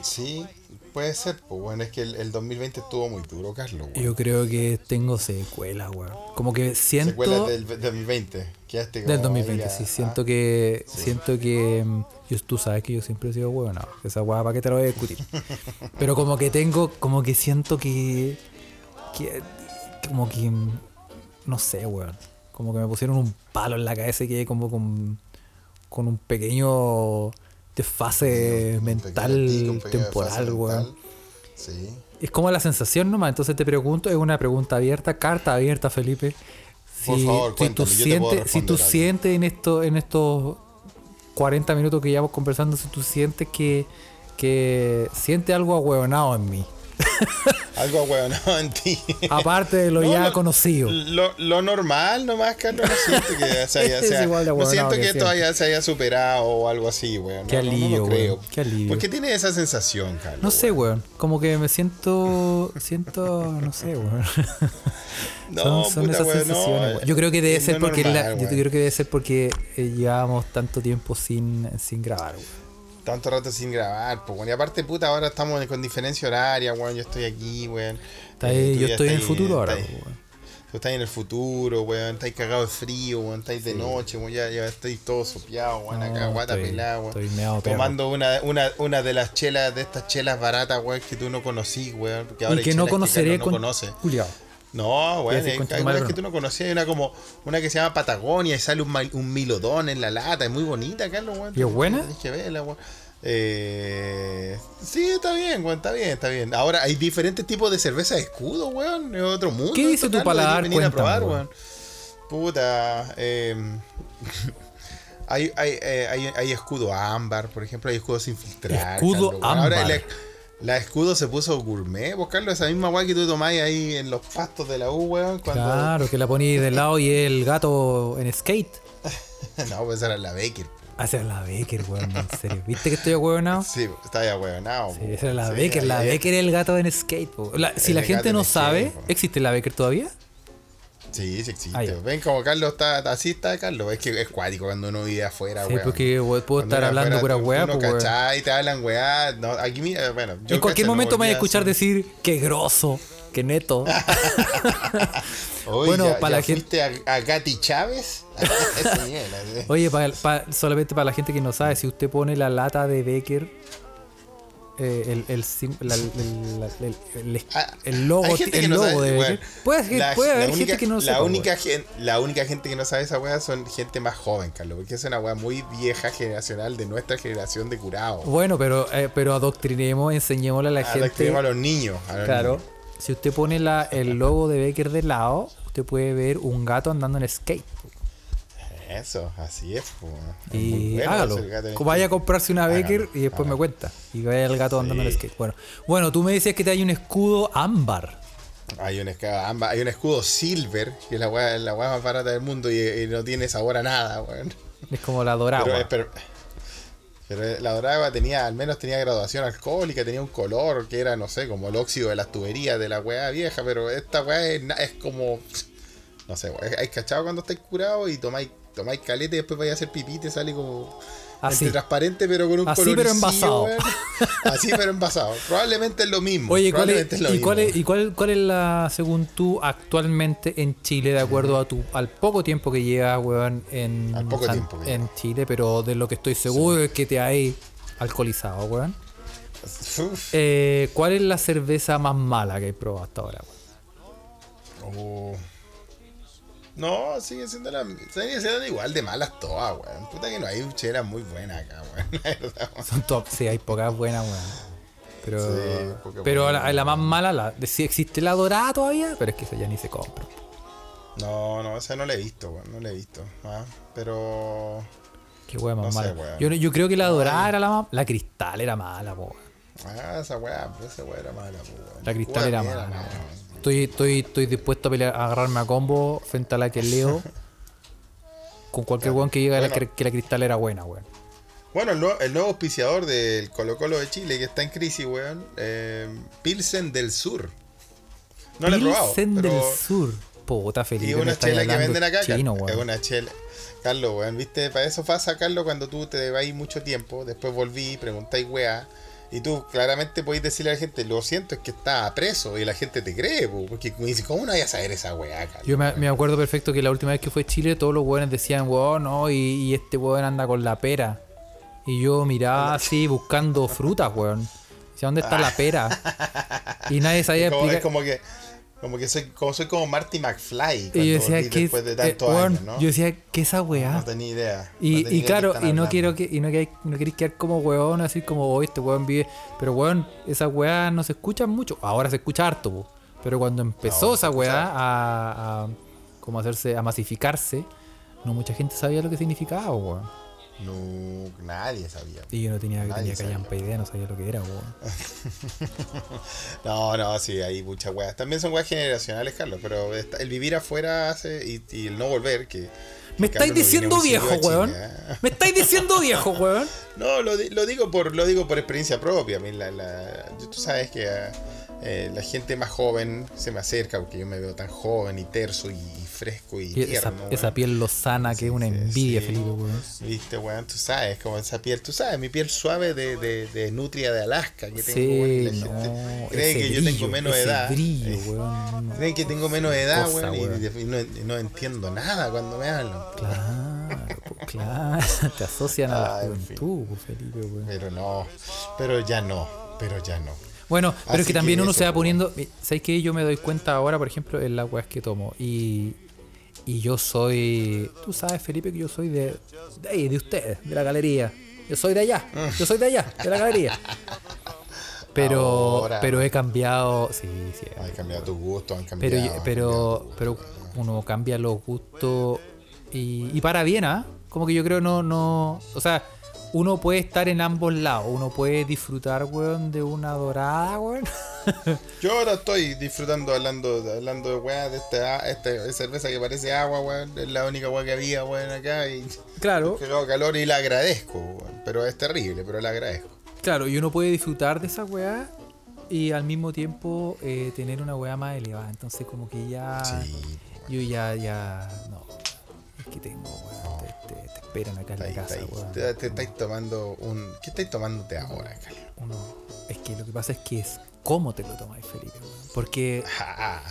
Sí, puede ser, pues bueno, es que el, el 2020 estuvo muy duro, Carlos. weón. Yo creo que tengo secuelas, weón. Como que siento... Secuelas del, del 2020. Quedaste Del como 2020, ahí, sí. ah, Siento que. Sí. Siento que. mm, yo- tú sabes que yo siempre he sido huevo, Esa hueá, ¿para qué te lo voy a discutir? Pero como que tengo. Como que siento que. que como que. mm, No sé, weón. Como que me pusieron un palo en la cabeza y quedé como con. Con un pequeño. desfase mental pequeño temporal, desfase weón. mental. Sí. Es como la sensación nomás. Entonces te pregunto, es una pregunta abierta, carta abierta, Felipe. Si, Por favor, si tú sientes, si tú sientes en esto, en estos 40 minutos que llevamos conversando, si tú sientes que, que siente algo ahueonado en mí. Algo huevonado en ti. Aparte de lo No, ya lo- conocido. Lo, lo normal nomás, Carlos, no siento que se haya, Es sea- igual de no huevonado siento que que, esto siempre. haya, se haya superado o algo así, weón. Qué no, alivio, creo. qué alivio. ¿Por qué tienes esa sensación, Carlos? No sé, weón. Como que me siento. Siento. No sé, weón. No, son son puta, esas weón, sensaciones. weón. yo creo que debe ser porque. la- normal, yo creo que debe ser porque eh, llevábamos tanto tiempo sin, sin grabar, weón. Tanto rato sin grabar, pues. Y aparte, puta, ahora estamos con diferencia horaria, weón. Yo estoy aquí, weón. Eh, yo estoy en el futuro ahora, weón. Tú estás en el futuro, weón. Estáis cagados de frío, weón. Estáis de noche, weón. Ya, ya estoy todo sopeado, weón. acá, No, guata estoy- pelada, weón. estoy meado. Tomando una, una, una de las chelas, de estas chelas baratas, weón, que tú no conocís, weón. porque ahora Y hay que no conoceré Carlos con. no conoce. Culiao. No, decir, hay, weas que tú no conocías. Hay una como una que se llama Patagonia y sale un, milodón en la lata. Es muy bonita, Carlos, weón. ¿Y es buena? Tienes que verla, weón. Eh, sí, está bien, weón, está bien, está bien. Ahora hay diferentes tipos de cerveza de escudo, weón. Es otro mundo. ¿Qué dice tu paladar? venir a probar, weón. Puta, eh, hay, hay, hay, hay escudo ámbar, por ejemplo, hay escudo sin filtrar. Escudo ámbar. La escudo se puso gourmet, vos, Carlos, esa misma weá que tú tomáis ahí en los pastos de la U, weón. Cuando... Claro, que la poní de lado y el gato en skate. no, pues esa era la Baker. Hacer la Baker, weón, en serio. ¿Viste que estoy ahueonado? Sí, está ya weonado. Sí, esa era la Baker, la Baker es el gato en skate. po. La- si El la gente en no sabe. ¿existe la Baker todavía? Sí, sí existe. Ah. Ven como Carlos está, así está Carlos. Es que es cuático cuando uno vive afuera, Sí, weón. porque puedo Cuando estar uno hablando pura weá, tú no pues, cachai, te hablan weá. No, aquí, bueno, yo En cualquier no momento me voy a escuchar decir, qué grosso, qué neto. Oye, bueno, ya- para ya la gente- a, a Gati Chávez? Oye, para, para- solamente para la gente que no sabe, si usted pone la lata de Becker, el, el, la- el- la- el- el- el logo, el logo sabe, de puede, La- la haber única- gente que no la sepa, única, la única gente que no sabe esa weá son gente más joven, Carlos. Porque es una weá muy vieja generacional de nuestra generación de curados. Bueno, pero, eh, pero adoctrinemos, enseñémosle a la gente. a los niños. a los Claro, niños. si usted pone la, el logo de Becker de lado, usted puede ver un gato andando en skate. Eso, así es. Y bueno hágalo. el Vaya a comprarse una Hágalo, Becker y después me cuenta. Y vaya el gato andando en Sí. skate. Bueno, bueno, tú me decías que te hay un escudo ámbar. Hay un, esca- amba- hay un escudo silver, que es la weá, la más barata del mundo y, y no tiene sabor a nada, weón. Es como la dorada. Pero, es- pero, pero la dorada tenía, al menos tenía graduación alcohólica, tenía un color que era, no sé, como el óxido de las tuberías de la weá vieja, pero esta weá es como, no sé, weá, hay cachado cuando estáis curado y tomáis, tomáis caleta y después vais a hacer pipí y te sale como... Así. entre transparente pero con un Así, color pero envasado. Así pero envasado. Probablemente es lo mismo. Oye, ¿cuál es, lo ¿y, mismo. cuál es, ¿y cuál, cuál es la, según tú, actualmente en Chile, de acuerdo a tu, al poco tiempo que llevas, weón, en, Al poco que en. Chile, pero de lo que estoy seguro es que te hay alcoholizado, weón? Eh, ¿Cuál es la cerveza más mala que he probado hasta ahora, weón? Oh. No, sigue siendo, la, sigue siendo igual de malas todas, weón. Puta que no hay chelas muy buenas acá, weón. Son top, sí, hay pocas buenas, weón. Pero, Sí, pero la, la más mala, la, si existe la dorada todavía, pero es que esa ya ni se compra. No, no, esa no la he visto, weón. No la he visto. ah, Pero. Qué weón más No sé, mala. weón. yo, yo creo que la dorada era la más. La cristal era mala, weón. Ah, esa weá, esa weá era mala, weón. La cristal era mala. mala, weón. Estoy, estoy, estoy dispuesto a, pelear- a agarrarme a combo frente a la que leo. con cualquier weón que la- Bueno. que la cristal era buena, weón. Bueno, el nuevo, el nuevo auspiciador del Colo Colo de Chile que está en crisis, weón. eh, Pilsen del Sur. No lo he probado. Pilsen pero, del Sur. Puta, Felipe. Y una chela que venden acá, chino, Carlos, es weón. una chela. Carlos, weón, viste, para eso pasa, Carlos, cuando tú te vas mucho tiempo, después volví, preguntáis weá, y tú claramente podéis decirle a la gente, lo siento, es que está preso, y la gente te cree, po, porque me dice, ¿cómo no vayas a saber esa weá, Carlos? Yo me, me acuerdo perfecto que la última vez que fue a Chile, todos los weones decían, weón, no, y, y este weón anda con la pera. Y yo miraba así buscando frutas, weón. Decía, ¿dónde está la pera? Y nadie sabía como, es explicar. como que, como que soy como, soy como Marty McFly, cuando Y yo decía, de eh, años, ¿no? Yo decía, ¿qué es esa weá? No tenía idea. Y, no tenía y idea de qué claro, y no quiero que, y no, que, no queréis quedar como weón, así como hoy este weón vive. Pero weón, esas weas no se escuchan mucho. Ahora se escucha harto, po. Pero cuando empezó No, esa weá a como hacerse, a masificarse, no mucha gente sabía lo que significaba, weón. No, nadie sabía. Y yo no tenía, Nadie tenía callampa idea, no sabía lo que era, weón. No, no, sí, hay muchas weas. También son weas generacionales, Carlos, pero el vivir afuera hace, y, y el no volver, que... Me que estáis Carlos diciendo viejo, weón. ¿eh? Me estáis diciendo viejo, weón. No, lo, lo digo por lo digo por experiencia propia. A mí la, la- yo- tú sabes que eh, la gente más joven se me acerca porque yo me veo tan joven y terso y, y fresco y Y esa, tierno. esa weón. piel lozana que es una Sí, envidia, sí. Felipe, weón. Viste, weón, tú sabes, como esa piel, tú sabes, mi piel suave de, de, de nutria de Alaska que tengo, Sí, weón, la no. gente cree que yo tengo menos edad. brillo, Eh, weón. Creen que tengo menos edad, Cosa, weón, y- weón. y, no, entiendo nada cuando me hablan. Claro, pues, claro. Te asocian a la Ah, en fin. juventud, Felipe, weón. Pero no, pero ya no, pero ya no. Bueno, pero Así es que también que uno se va poniendo. ¿Sabes qué? Yo me doy cuenta ahora, por ejemplo, en las weas que tomo. Y, y yo soy. Tú sabes, Felipe, que yo soy de. De ahí, de ustedes, de la galería. Yo soy de allá. Yo soy de allá, de la galería. Pero, Ahora. pero he cambiado. Sí, sí. Cambiado tus gustos, han cambiado. Pero, han yo- cambiado pero, pero uno cambia los gustos y, y para bien, ¿ah? Como que yo creo no, no, o sea, uno puede estar en ambos lados, uno puede disfrutar, weón, de una dorada, weón. Yo ahora estoy disfrutando hablando, hablando de weá, de esta, esta cerveza que parece agua, weón. Es la única weá que había, weón, acá. Y Claro, que calor y la agradezco, weón. Pero es terrible, pero la agradezco. claro, y uno puede disfrutar de esa weá y al mismo tiempo eh, tener una weá más elevada, entonces como que ya, Sí, yo ya, ya, no, es que tengo, weón, te, esperan acá en la casa, weón. Te, te estáis tomando un. ¿Qué estáis tomándote ahora, Carlos? Uno, es que lo que pasa es que es cómo te lo tomas, Felipe, weón. Porque, Ah,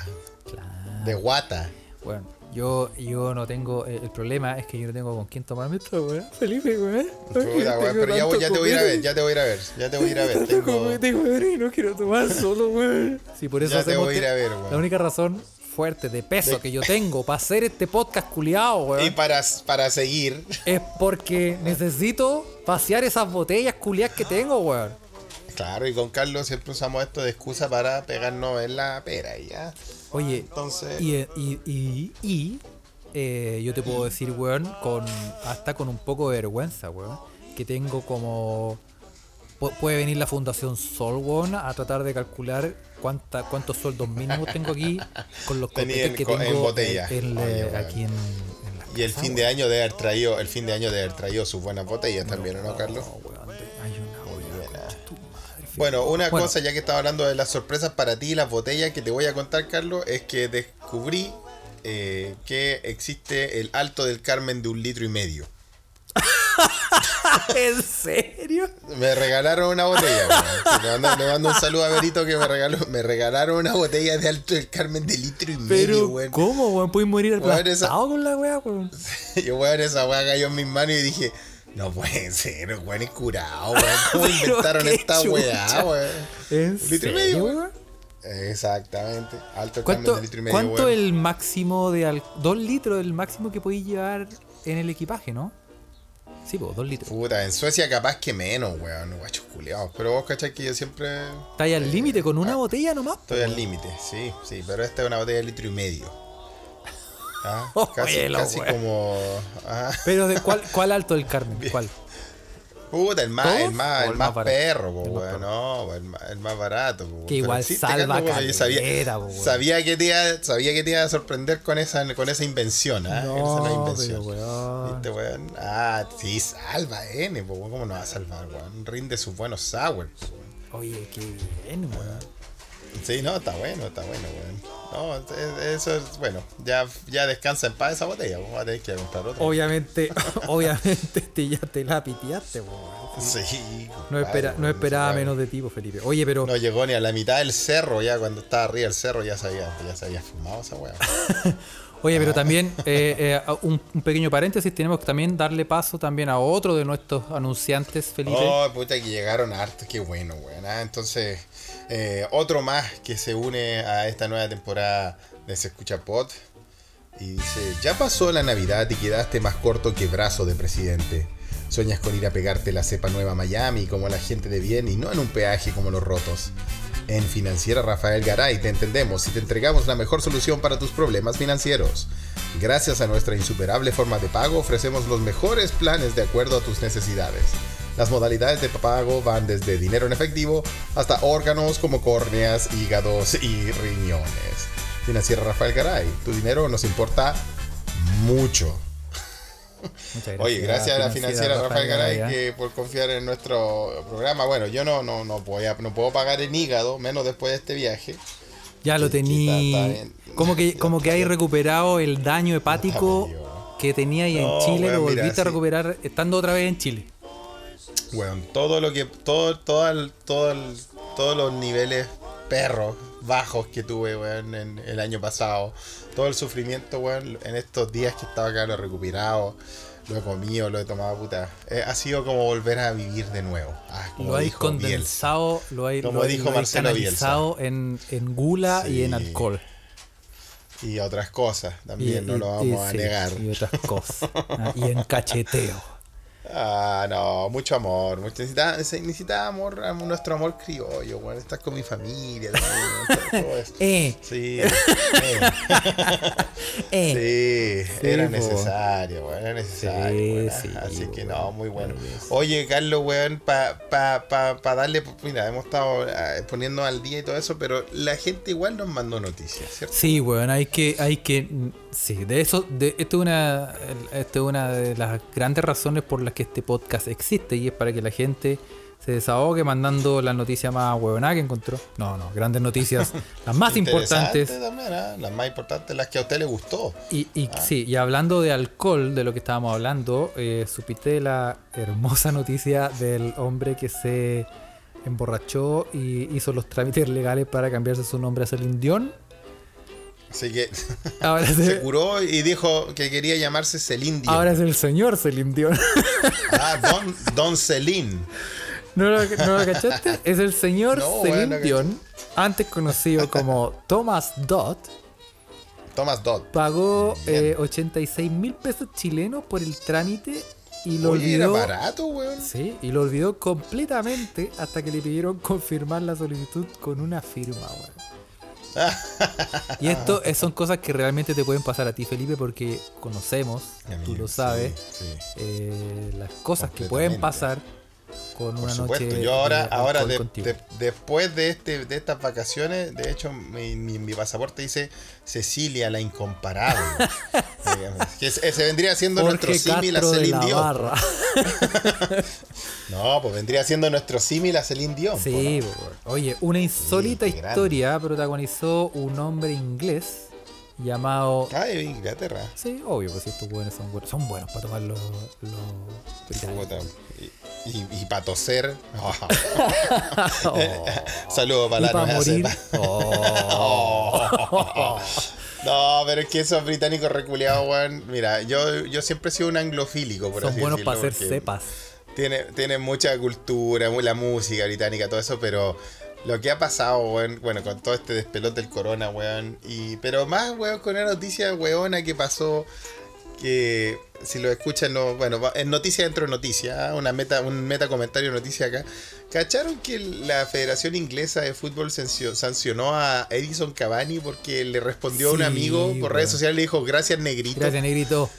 claro, de guata. bueno, yo, yo no tengo, el, el problema es que yo no tengo con quién tomarme esta weá, Felipe, weón. Weón, pero ya, voy, ya te voy a ir a ver, ya te voy a ir a ver, ya te voy a ir a ver. Tengo, y no quiero tomar solo, weón. Sí, por eso ya te hacemos voy a ir que- a ver, La weón. única razón fuerte de peso De- que yo tengo para hacer este podcast culiado, Y weón, para, para seguir, es porque necesito vaciar esas botellas culiadas que tengo, weón. claro, y con Carlos siempre usamos esto de excusa para pegarnos en la pera y ya. Oye, Entonces, Y, y, y, y, eh, yo te puedo decir, weón, con, hasta con un poco de vergüenza, weón, que tengo como... pu- Puede venir la Fundación Sol, weón, a tratar de calcular cuánta, cuántos sueldos mínimos tengo aquí con los copetes que en tengo botella. en- Oye, weón. aquí en, en la y el fin de año de haber traído, el fin de año de haber traído sus buenas botellas también, ¿o no, Carlos? No, weón, hay una. Bueno, una Bueno, cosa, ya que estaba hablando de las sorpresas para ti y las botellas que te voy a contar, Carlos, es que descubrí eh, que existe el Alto del Carmen de un litro y medio. ¿En serio? Me regalaron una botella. weón. Le, mando, le mando un saludo a Berito que me regaló. Me regalaron una botella de Alto del Carmen de litro y medio, weón. ¿cómo, weón? ¿Puedes morir Weón, esa- aplastado con la weá, weón? Yo, weón, esa weá cayó en mis manos y dije, no puede ser, weón, es curado, weón. ¿Cómo inventaron esta weá, weón? ¿En litro y medio, weón? Exactamente. Alto ¿Cuánto, de litro y medio, cuánto weón. el máximo de al... dos litros el máximo que podéis llevar en el equipaje, no? Sí, pues, dos litros. Puta, en Suecia capaz que menos, weón, guachos culeados. Pero vos cachai que yo siempre Está ahí al límite con una botella nomás. estoy al límite, sí, sí, pero esta es una botella de litro y medio. ¿Ah? Casi, lo casi como. ah, Pero de cuál, cuál alto del Carmen, ¿cuál? Puta, el más, el más, ¿O el más más perro, po, El más weón. No, el más, el más barato, po. Que igual salva weón, yo sabía, caleta, po, sabía que te iba, sabía que te iba a sorprender con esa, con esa invención, ¿ah? esa no es invención. pero weón. ¿Viste, weón? Ah, sí, salva N, po. ¿Cómo no va a salvar, weón? Rinde sus buenos sour, po. Oye, qué bien, weón. Sí, no, está bueno, está bueno, weón. No, es- eso es, bueno, ya, ya descansa en paz esa botella, vamos a tener que comprar otra. Obviamente, obviamente te, ya te la piteaste, weón. Sí. No, espera, no esperaba menos de ti, po, Felipe. Oye, pero No llegó ni a la mitad del cerro, ya cuando estaba arriba del cerro ya se había, ya se había fumado esa weá. Oye, pero también eh, eh, un, pequeño paréntesis, tenemos que también darle paso también a otro de nuestros anunciantes, Felipe. Oh, puta, que llegaron hartos, qué bueno, weón. ah, Entonces, eh, otro más que se une a esta nueva temporada de Se Escucha Pod. Y dice, ya pasó la Navidad y quedaste más corto que brazo de presidente. Sueñas con ir a pegarte la cepa nueva a Miami como la gente de bien y no en un peaje como los rotos. En Financiera Rafael Garay te entendemos y te entregamos la mejor solución para tus problemas financieros. Gracias a nuestra insuperable forma de pago ofrecemos los mejores planes de acuerdo a tus necesidades. Las modalidades de pago van desde dinero en efectivo hasta órganos como córneas, hígados y riñones. Financiera Rafael Garay, tu dinero nos importa mucho. Oye, gracias a la financiera Rafael Garay que por confiar en nuestro programa. Bueno, yo no, no, no, voy a- no puedo pagar en hígado, menos después de este viaje. Ya lo que- que tení. está- está bien. Como que, como que hay recuperado el daño hepático medio- que tenía ahí en Chile, lo mira, volviste a sí. recuperar estando otra vez en Chile. Bueno, todo lo que. Todo, todo el- todo el- todos los niveles perros, bajos que tuve, weón, en el año pasado. Todo el sufrimiento, weón, en estos días que estaba acá, lo he recuperado. Lo he comido, lo he tomado, puta. Eh, ha sido como volver a vivir de nuevo. Ah, como Lo hay dijo Bielsa. condensado, lo hay, Como lo dijo Marcelo en, en gula y en alcohol. Y otras cosas también, Y- no y- lo y- vamos a sí, negar. Y otras cosas. Ah, y en cacheteo. Ah, no, mucho amor. Mucho, necesitaba, necesitaba amor, am- nuestro amor criollo, weón. Estar con mi familia, todo, todo eso. Eh, Sí, eh, eh. sí, Sí, era necesario, weón, era necesario. Sí, Así que no, muy bueno. Oye, Carlos, weón, para pa, pa, pa darle, mira, hemos estado ah, poniendo al día y todo eso, pero la gente igual nos mandó noticias, ¿cierto? Sí, weón, hay que, hay que, sí, de eso, de, esto es una, esto es una de las grandes razones por las que este podcast existe y es para que la gente se desahogue mandando las noticias más huevonadas que encontró. No, no, grandes noticias, las más importantes. También, ¿ah? Las más importantes, las que a usted le gustó. Y, y Ah. sí, y hablando de alcohol, de lo que estábamos hablando, eh, supiste la hermosa noticia del hombre que se emborrachó y hizo los trámites legales para cambiarse su nombre a Celine Dion. Así que Ahora se se, curó y dijo que quería llamarse Celine Dion. ahora es el señor Celine Dion. Ah, Don, Don Celine. ¿No lo, no lo cachaste? Es el señor No, Celine bueno, Dion, antes conocido como Thomas Dodd, Thomas Dodd. pagó eh, 86 mil pesos chilenos por el trámite y lo Oye, era olvidó. barato, weón. Sí, y lo olvidó completamente hasta que le pidieron confirmar la solicitud con una firma, weón. Y esto es- son cosas que realmente te pueden pasar a ti, Felipe, porque conocemos, A mí, tú lo sabes, sí. eh, las cosas que pueden pasar con Por una supuesto, noche. yo ahora, de ahora de- de- después de este, de estas vacaciones, de hecho, mi, mi- mi pasaporte dice Cecilia la incomparable. Digamos, que ese vendría siendo nuestro símil a Celine Dion. No, pues vendría siendo nuestro símil a Celine Dion. Sí, po, ¿no? po, oye, una insólita grande. historia protagonizó un hombre inglés llamado. Ah, de Inglaterra. Sí, obvio, pues estos buenos son buenos. Son buenos para tomar los. los Y, y, para toser. Oh. Saludos para la morir. cepa. Oh. No, pero es que esos británicos reculeados, weón. Mira, yo, yo siempre he sido un anglofílico, por Son así buenos para hacer cepas. Tiene, tiene mucha cultura, la música británica, todo eso, pero lo que ha pasado, weón, bueno, con todo este despelote del corona, weón. Y, pero más, weón, con una noticia weona que pasó, que si lo escuchan, no, bueno, va- es noticia dentro de noticia, ¿ah? una meta, un meta comentario noticia acá. ¿Cacharon que la Federación Inglesa de Fútbol sancio- sancionó a Edison Cavani porque le respondió a un amigo por redes sociales y le dijo gracias negrito? Gracias, negrito.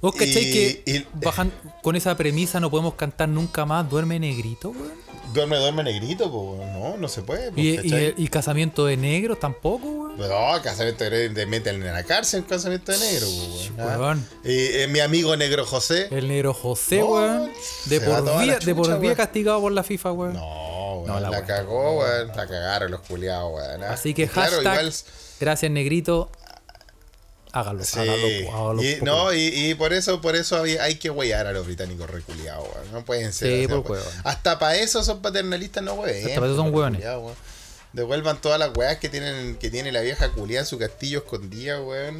¿Vos cacháis que y- bajan, con esa premisa no podemos cantar nunca más Duerme Negrito, weón? Duerme, duerme negrito, pues, no, no se puede. pues, Y, ¿cachai? y, y Casamiento de Negros tampoco, weón. No, casamiento de negro, te meten en la cárcel, casamiento de negro, pues, weón. Ah. Weón. Y eh, mi amigo negro José. El negro José, No, weón. De por la vida, de por chucha, castigado por la FIFA, weón. No, weón, No, la cagó, weón. La cagaron los culiados, weón. ah. Así que Y claro, hashtag- igual Gracias, negrito. Hágalo, Sí. hágalo, hágalo. y, no, y, y por eso, por eso hay, hay que huear a los británicos reculiados, weón. No pueden ser. Sí, o sea, por pues. Hasta para eso son paternalistas, no hueven. Hasta para eso son hueones. Devuelvan todas las weas que tienen, que tiene la vieja culiada en su castillo escondida, weón.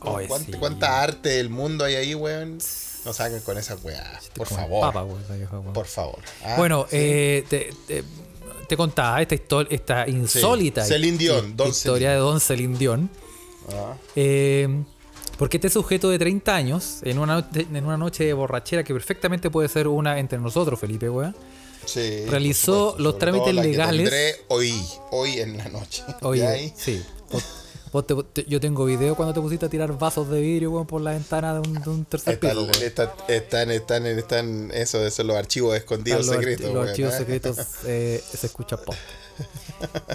Ay, ¿Cuánta, sí. cuánta arte del mundo hay ahí, weón? No saquen con esas weas. Por favor. esa. Por favor. Ah, Bueno, sí. eh, te, te- te contaba esta, esta insólita Celine Dion, hi- Don historia Celine. de Don Celine Dion. Ah, Eh, porque este sujeto de 30 años, en una, noche, en una noche de borrachera, que perfectamente puede ser una entre nosotros, Felipe, weón. sí, Realizó los trámites la legales. hoy, hoy en la noche. Oye, ¿Ya ahí? sí. Vos- vos te- te- yo tengo video cuando te pusiste a tirar vasos de vidrio, weón, por la ventana de un, de un tercer piso, weón. están, están, están, eso, esos los archivos escondidos los, secretos. los weón, archivos ¿eh? secretos eh, se escucha pop.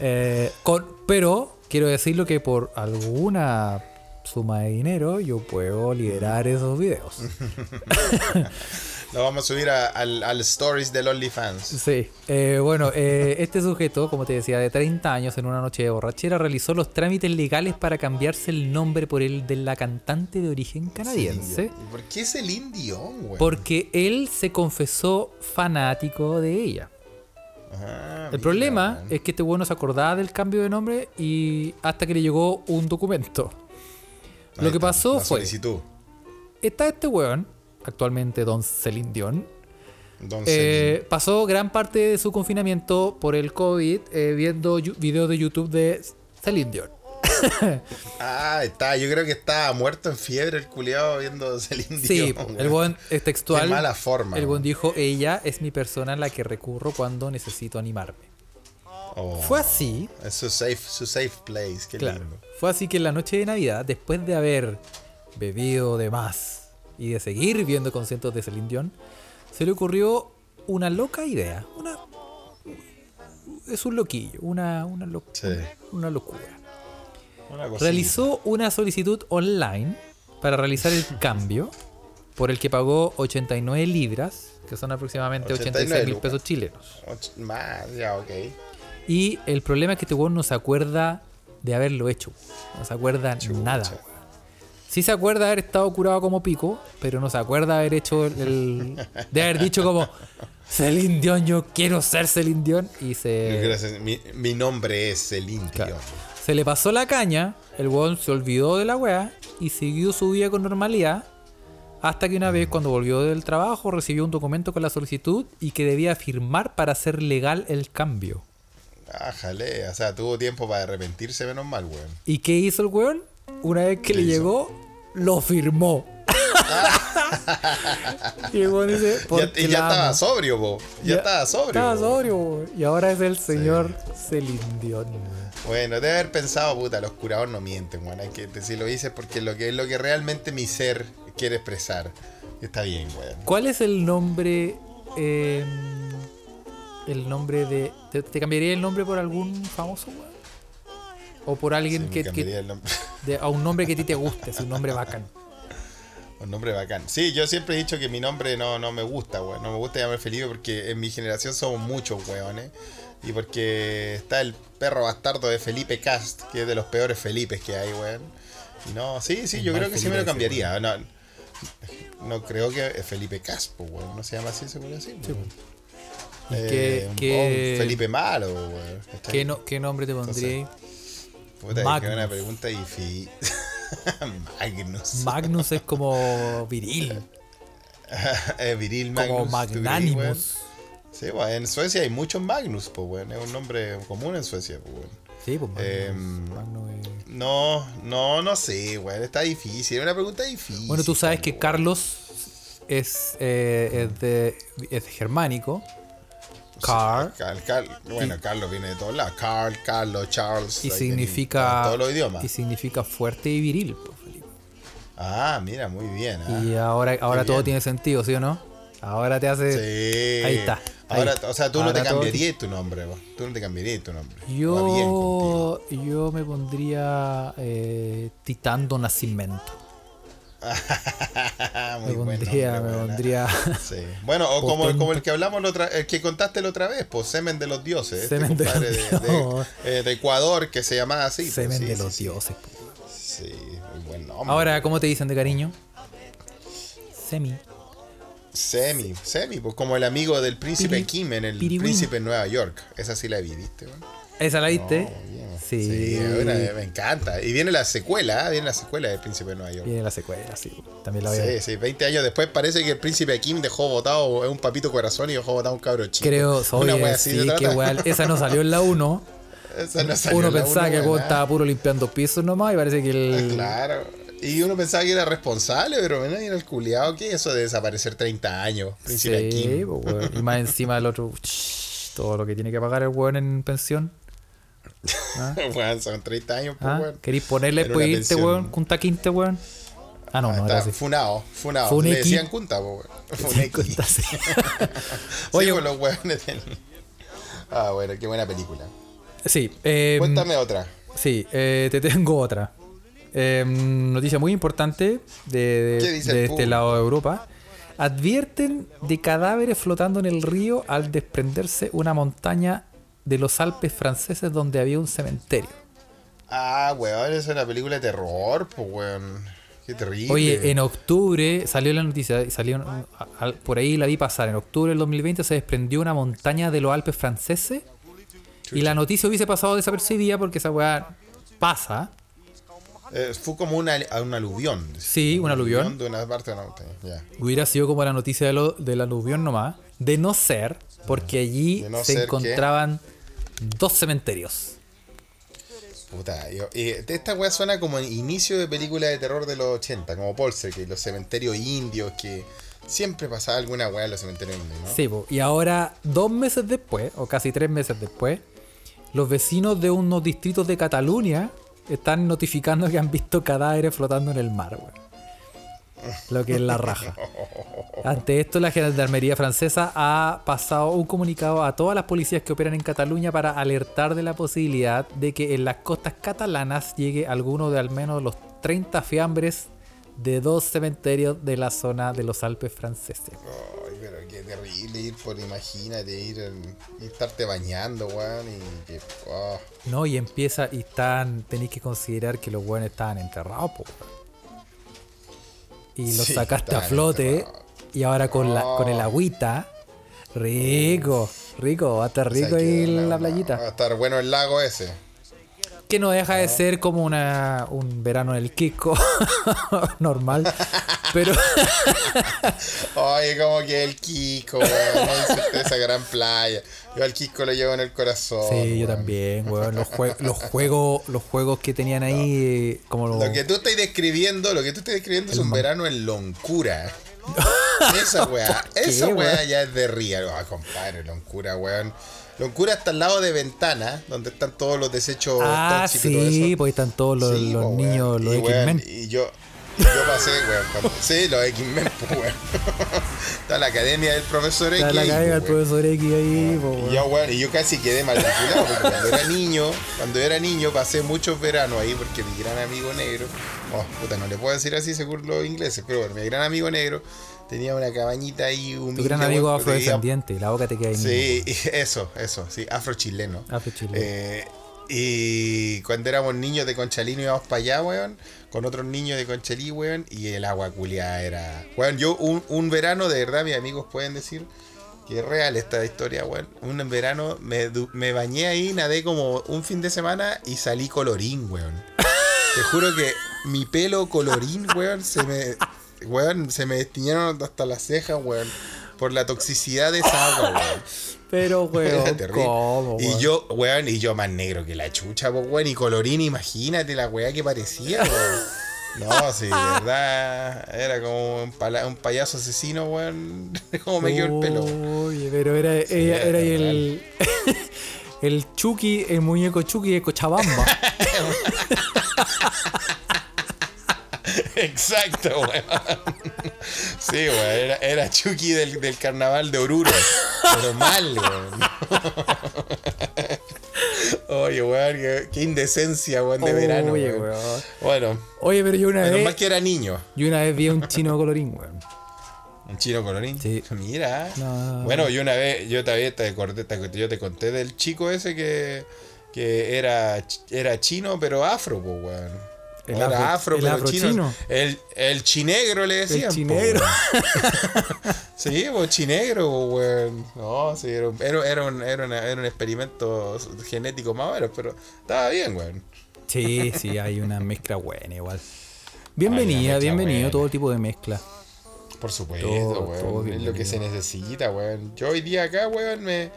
Eh, con- pero quiero decirlo que por alguna suma de dinero yo puedo liderar esos videos. Lo vamos a subir a- al, al stories del OnlyFans. Sí, eh, bueno, eh, este sujeto, como te decía, de 30 años en una noche de borrachera, realizó los trámites legales para cambiarse el nombre por el de la cantante de origen canadiense, ¿Y por qué es el Dion, güey? porque él se confesó fanático de ella. Ah, El problema es que este weón no se acordaba del cambio de nombre y hasta que le llegó un documento. Ahí Lo que está, pasó fue, solicitud. está este weón, actualmente Don Celine Dion, Don eh, pasó gran parte de su confinamiento por el COVID eh, viendo videos de YouTube de Celine Dion. Ah, está. Yo creo que estaba muerto en fiebre el culiado viendo Celine Sí, Dion, el weón es textual. Qué mala forma. El weón dijo, ella es mi persona a la que recurro cuando necesito animarme. Oh, Fue así, Es su safe, su safe place. Qué Claro. lindo. Fue así que en la noche de Navidad, después de haber bebido de más y de seguir viendo conciertos de Celine Dion, se le ocurrió una loca idea. Una, es un loquillo, una, una, Sí. una locura. Una. Realizó una solicitud online para realizar el cambio, por el que pagó 89 libras, que son aproximadamente 89 86 mil pesos chilenos. Más, ya, ok. Y el problema es que este weón no se acuerda de haberlo hecho. No se acuerda Chucha. nada. Sí se acuerda de haber estado curado como pico, pero no se acuerda de haber hecho el, de haber dicho como Celine Dion, yo quiero ser Celine Dion. Y se, mi, mi nombre es Celine Claro. Se le pasó la caña, el weón se olvidó de la weá y siguió su vida con normalidad. Hasta que una vez cuando volvió del trabajo recibió un documento con la solicitud y que debía firmar para hacer legal el cambio. Ájale, o sea, tuvo tiempo para arrepentirse, menos mal, weón. ¿Y qué hizo el weón? Una vez que ¿Qué le hizo? llegó, lo firmó. y el weón dice, Ya, y ya estaba sobrio, po. Ya, estaba sobrio. Estaba po. sobrio, weón. Y ahora es el señor Celine Dion. Bueno, debe haber pensado, puta, los curados no mienten, weón. Hay que si lo dices porque lo que es lo que realmente mi ser quiere expresar. Está bien, weón. ¿Cuál es el nombre? eh, el nombre de. ¿te, te cambiaría el nombre por algún famoso, weón? O por alguien Sí, que. que el nombre. de- a un nombre que a ti te guste, es un nombre bacán. Un nombre bacán. Sí, yo siempre he dicho que mi nombre no, no me gusta, weón. No me gusta llamar Felipe porque en mi generación somos muchos, weones. Y porque está el perro bastardo de Felipe Cast, que es de los peores Felipes que hay, weón. Y no, sí, sí, El yo creo que sí me lo cambiaría. No, no creo que es Felipe Cast, pues, weón. No se llama así, seguro así. Sí, weón. ¿Y Eh, qué- un Felipe malo, weón. qué no- qué nombre te pondría? Puta, que es Magnus. una pregunta difícil. Magnus. Magnus es como viril, Eh, viril Magnus. como. Magnanimus. Sí, weón. En Suecia hay muchos Magnus, pues, weón. Es un nombre común en Suecia, pues, weón. Sí, pues Magnus. Em, Magnus No, no, no sé, weón. Está difícil. Es una pregunta difícil. Bueno, tú sabes que weón. Carlos es, eh, es, de, es germánico. Carl. Carl, Carl- bueno, Carlos viene de todos lados. Carl, Carlos, Charles. Y significa. en todos los idiomas. Y significa fuerte y viril, pues, Felipe. Ah, mira, muy bien. ah. Y ahora, ahora todo bien. tiene sentido, ¿sí o no? Ahora te hace. Sí. Ahí está, ahí. Ahora, o sea, tú no te todo cambiarías tu nombre, vos. Tú no te cambiarías tu nombre. Yo, yo me pondría eh, Titán do Nascimento. Muy me buen pondría, nombre, me pondría Sí. Bueno, o como, como el que hablamos la otra, el que contaste la otra vez, pues semen de los dioses. Este Semen de compadre los de, de- eh, de Ecuador que se llamaba así. pues, semen sí, de sí, los dioses. po. Sí, muy buen nombre. Ahora, ¿cómo te dicen de cariño? Semi. Semi, Semi, pues como el amigo del príncipe Piri- Kim en el Piriwin. príncipe en Nueva York. Esa sí la vi, ¿viste? ¿Esa la viste? Oh, bien. sí. Sí, una- me encanta. Y viene la secuela, ¿eh? viene la secuela del príncipe de Nueva York. Viene la secuela, sí. También la a Sí, sí, 20 años después parece que el príncipe Kim dejó botado es un papito corazón y dejó botado un cabro chico. Creo, Una oye, wea así sí, qué. Esa no salió en la 1. Esa no salió Uno en la pensaba uno, que el estaba puro limpiando pisos nomás y parece que el. Claro. Y uno pensaba que era responsable, pero bueno, era el culiado. ¿Qué es eso de desaparecer 30 años? Príncipe Sí, Kim. weón. Y más encima del otro. todo lo que tiene que pagar el weón en pensión. ¿Ah? Weón, son 30 años, pues, ¿Ah? weón. ¿Queréis ponerle una irte, weón? Kunta Quinte, weón. Ah, no, Ah, no, era así. funado, funado. Funeki. Le decían Kunta, po, weón. Kunta, sí. Oye, pues, los weones del- Ah, bueno, qué buena película. sí. eh, Cuéntame otra. Sí, eh, te tengo otra. Eh, noticia muy importante de, de- ¿Qué dice el de este lado de Europa. Advierten de cadáveres flotando en el río al desprenderse una montaña de los Alpes franceses donde había un cementerio. Ah, weón, esa es una película de terror, pues, weón. Qué terrible. Oye, en octubre salió la noticia, salió a- a- por ahí la vi pasar. En octubre del 2020 se desprendió una montaña de los Alpes franceses y la noticia hubiese pasado desapercibida porque esa weá pasa. Eh, fue como una, un aluvión. Sí, un aluvión. de una parte de la montaña, ya. Hubiera sido como la noticia de lo, del aluvión nomás. De no ser, porque allí no se encontraban dos cementerios. Puta, yo- esta weá suena como inicio de película de terror de los 80, como Poltergeist, los cementerios indios, que siempre pasaba alguna weá en los cementerios indios, ¿no? Sí, po. y ahora, dos meses después, o casi tres meses después, los vecinos de unos distritos de Cataluña están notificando que han visto cadáveres flotando en el mar, weón. Lo que es la raja. Ante esto, la Gendarmería Francesa ha pasado un comunicado a todas las policías que operan en Cataluña para alertar de la posibilidad de que en las costas catalanas llegue alguno de al menos los 30 fiambres de dos cementerios de la zona de los Alpes franceses. Terrible ir por, imagínate, ir y estarte bañando, weón, y que... oh. No, y empieza y están, tenéis que considerar que los buenos estaban enterrados, po. Y los Sí, sacaste a flote enterrados. y ahora con la con el Oh. agüita, rico, rico, va a estar O sea, rico ahí en la playita. Va a estar bueno el lago ese. Que no deja de ser como una un verano en el Kiko normal, pero Oye, como que el Kiko, weón, esa- esa gran playa. Yo al Kiko lo llevo en el corazón. sí, yo también, weón, los, jue- los juegos los juegos que tenían ahí eh, como Lo que tú estás describiendo, lo que tú estás describiendo es un verano en Loncura. Esa weá, esa ¿Qué, weá ya es de real. Ah, compadre, Loncura, weón. Loncura está al lado de Ventana, donde están todos los desechos Ah, tóxicos y sí, eso. pues están todos los, Sí, los po, weón. niños, los Y, X-Men. Y yo, y yo pasé, weón. cuando- sí, los X-Men, pues, weón. Está la academia del profesor X. Está la el pues, weón. profesor X ahí, po, Y weón. yo, weón, y yo casi quedé matriculado porque cuando era niño, cuando era niño pasé muchos veranos ahí porque mi gran amigo negro, oh, puta, no le puedo decir así según los ingleses, pero bueno, mi gran amigo negro tenía una cabañita ahí humilde. Tu gran amigo vivía- afrodescendiente, la boca te queda ahí Sí, mismo. y eso, eso, sí, afrochileno. Afrochileno. Eh, y cuando éramos niños de Conchalino íbamos para allá, weón, con otros niños de Conchalí, weón, y el agua culiada era... Weón, yo un, un verano, de verdad, mis amigos pueden decir que es real esta historia, weón. Un verano me, me bañé ahí, nadé como un fin de semana y salí colorín, weón. Te juro que mi pelo colorín, weón, se me... Weón, se me destiñaron hasta las cejas, weón. Por la toxicidad de esa agua, weón. Pero, weón. ¿cómo, Y weón? yo, weón, y yo más negro que la chucha, pues, weón. Y colorín, imagínate la weá que parecía, weón. No, sí, de verdad. Era como un, pala- un payaso asesino, weón. Como me quedó el pelo. Oye, pero era, ella, era el. el Chucky, el muñeco Chucky de Cochabamba. Exacto, weón. Sí, weón. Era, era Chucky del, del carnaval de Oruro. Pero mal, weón. Oye, weón, qué, indecencia, weón, de verano. Oye, weón. weón. Bueno, Oye, pero yo una menos vez. mal que era niño. Yo una vez vi a un chino colorín, weón. Un chino colorín. Sí. Mira. No. Bueno, yo una vez, yo te, te, acordé- te- yo te conté del chico ese que, que era, era chino, pero afro, pues, weón. El afro- afro, el pero chino. chino. El, el chinegro le decían. po, chinegro. sí, pues chinegro, weón. No, sí, era, un- era, era un, era, una- era un experimento genético más o menos, pero estaba bien, weón. Sí, sí, hay una mezcla buena igual. Bienvenida, bienvenido buena. todo tipo de mezcla. Por supuesto, Todo- weón. todo es lo que se necesita, weón. Yo hoy día acá, weón, me,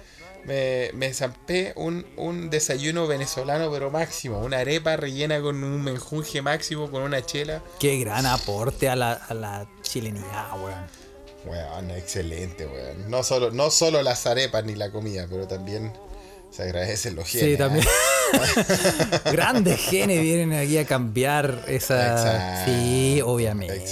me, me zampé un, un desayuno venezolano, pero máximo. Una arepa rellena con un menjunje máximo, con una chela. Qué gran aporte a la, a la chilenidad, weón. Weón, excelente, weón. No solo, no solo las arepas ni la comida, pero también se agradecen los genes. Sí, también. Grandes genes vienen aquí a cambiar esa. Exacto, Sí, obviamente.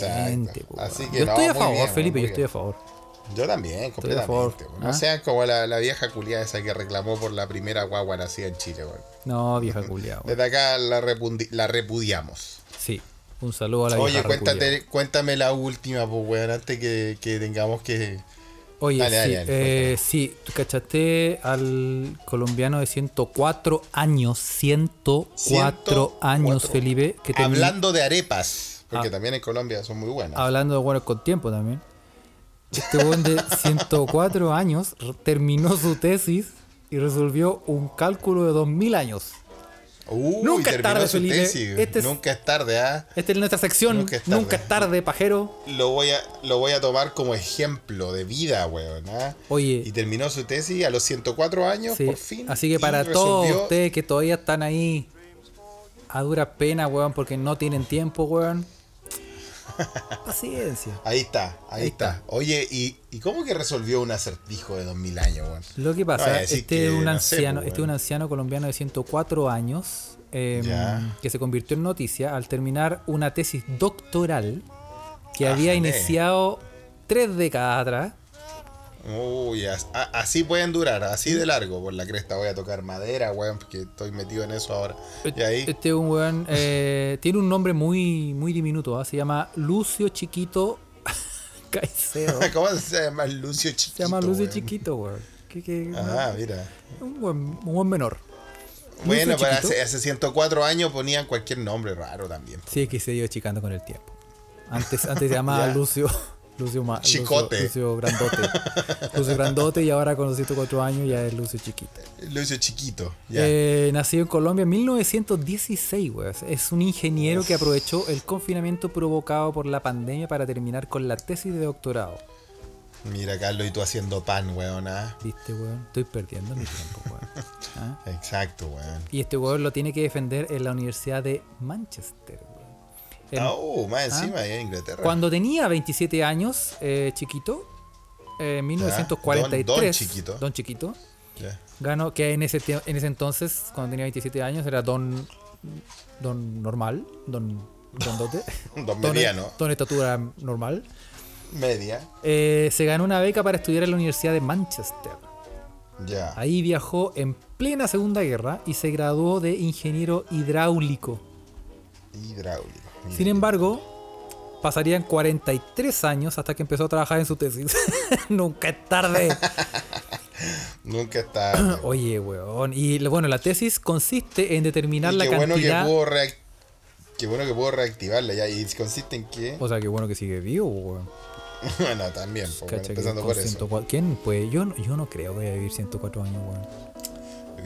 Así que yo no, estoy a favor, bien, Felipe, yo estoy a favor. Yo también, completamente. No ¿Ah? sean como la, la vieja culiada esa que reclamó por la primera guagua nacida en Chile, weón. No, vieja culiao. weón. Desde acá la, repudiamos. Sí. Un saludo a la Oye, vieja cuéntate, cuéntame la última, pues, weón, antes que, que tengamos que. Oye, Dale, sí, dale, dale, eh, sí, ¿tú cachaste al colombiano de 104 años? 104 104. años, Felipe. Que Hablando de arepas, porque Ah. también en Colombia son muy buenas. Hablando de buenos con tiempo también. Este buen de 104 años terminó su tesis y resolvió un cálculo de 2000 años. Uy, Nunca es tarde, su Felipe. tesis. Este es- Nunca es tarde, ¿ah? Esta es nuestra sección. Nunca Nunca es tarde. pajero. Lo voy a, lo voy a tomar como ejemplo de vida, weón. ¿ah? Oye. Y terminó su tesis a los 104 años, Sí. por fin. Así que para todos ustedes que todavía están ahí a duras penas, weón, porque no tienen tiempo, weón. Paciencia. Ahí está, ahí, Ahí está. está. Oye, ¿y, ¿y cómo que resolvió un acertijo de 2000 años, weón? Lo que No, pasa, decir este es un no anciano, pues, este es un anciano colombiano de 104 años eh, Ya. que se convirtió en noticia al terminar una tesis doctoral que había Ájale. iniciado tres décadas atrás. Uy, así pueden durar, así de largo. Por la cresta voy a tocar madera, weón, porque estoy metido en eso ahora. Y ahí, Este es un weón, eh, tiene un nombre muy, muy diminuto, ¿ah? se llama Lucio Chiquito Caicedo. ¿cómo se llama? Lucio Chiquito. Se llama Lucio weón. Chiquito, weón. ¿Qué- qué- Ah, mira. un, buen, un buen menor. Bueno, Lucio para Chiquito. hace, hace 104 años ponían cualquier nombre raro también. Sí, es que se dio chicando con el tiempo. Antes, antes se llamaba. Lucio. Lucio, Ma- Lucio- Chicote. Lucio, Grandote. Lucio Grandote y ahora con los 104 años ya es Lucio Chiquito. Lucio Chiquito, ya. Eh, nacido en Colombia en 1916, weón. Es un ingeniero que aprovechó el confinamiento provocado por la pandemia para terminar con la tesis de doctorado. Mira, Carlos, y tú haciendo pan, weón. ah. ¿Viste, weón? Estoy perdiendo mi tiempo, weón. ¿Ah? Exacto, weón. Y este weón lo tiene que defender en la Universidad de Manchester, weón. En- Ah, oh, más encima, ahí en Inglaterra. Cuando tenía 27 años, eh, chiquito, eh, en 1943, Don- don chiquito. don chiquito, ganó, que en ese, en ese entonces, cuando tenía 27 años, era don, don normal, don, don dote, Don mediano. don estatura normal. Media. Eh, se ganó una beca para estudiar en la Universidad de Manchester. Ya. Ahí viajó en plena Segunda Guerra y se graduó de ingeniero hidráulico. Hidráulico. Sin embargo, pasarían 43 años hasta que empezó a trabajar en su tesis. Nunca es tarde. Nunca está. Oye, weón. Y bueno, la tesis consiste en determinar Y la bueno que cantidad. pudo reac- Qué bueno que pudo reactivarla ya. ¿Y consiste en qué? O sea, qué bueno que sigue vivo, weón. bueno, también. pues, bueno, que empezando por eso. 104 ¿Quién? Pues yo, no- yo no creo que vaya a vivir 104 años, weón.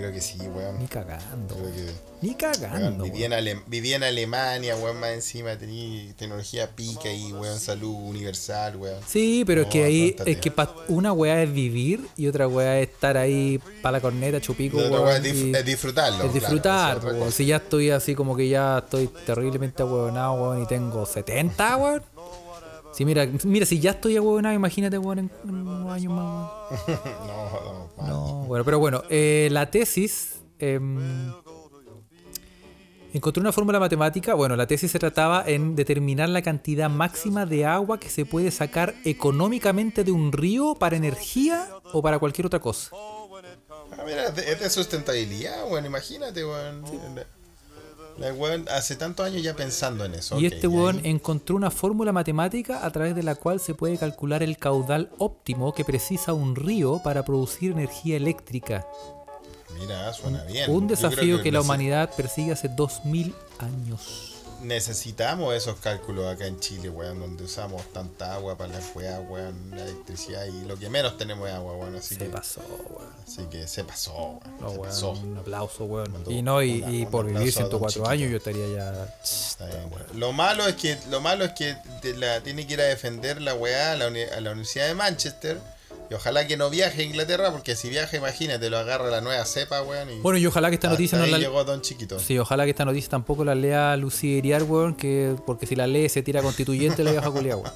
Creo que sí, weón. Ni cagando. Creo weón. que. Ni weón, cagando. viví, en weón. Ale- viví en Alemania, weón, más encima. Tenía tecnología pica y, weón, salud universal, weón. Sí, pero es que ahí, es que pa- una weá es vivir y otra weá es estar ahí para la corneta, chupico, La otra weón, weón es, dif- es disfrutarlo. Es claro, disfrutar, es po, cosa. si ya estoy así como que ya estoy terriblemente ahueonado, weón, y tengo 70, weón. Sí, mira, mira, si ya estoy ahueonado, imagínate, weón, en, unos años más, weón. no, no. No, bueno, pero bueno, eh, la tesis em, encontré una fórmula matemática. Bueno, la tesis se trataba en determinar la cantidad máxima de agua que se puede sacar económicamente de un río para energía o para cualquier otra cosa. Ah, mira, es de, sustentabilidad, weón, imagínate, weón. La weón hace tantos años ya pensando en eso. y este weón ahí- encontró una fórmula matemática a través de la cual se puede calcular el caudal óptimo que precisa un río para producir energía eléctrica. Mira, suena bien. Un desafío que, la nece- humanidad persigue hace 2000 años. Necesitamos esos cálculos acá en Chile, weón, donde usamos tanta agua para la weá, weón, la electricidad y lo que menos tenemos es agua, weón. Así Se que, pasó, weón. así que se pasó, weón. No, se weón, pasó. un aplauso, weón. Mandó Y no, y, una- y un por vivir aplauso a don 104 Chiquito. años yo estaría ya. Está bien. Lo malo es que lo malo es que la tiene que ir a defender la weá a la, uni- a la Universidad de Manchester. Y ojalá que no viaje a Inglaterra, porque si viaja, imagínate, lo agarra la nueva cepa, weón. Y Bueno, y ojalá que esta hasta noticia no la. llegó Don Chiquito. Sí, ojalá que esta noticia tampoco la lea Lucía Iriar, weón, que, porque si la lee se tira constituyente la vieja culia, weón.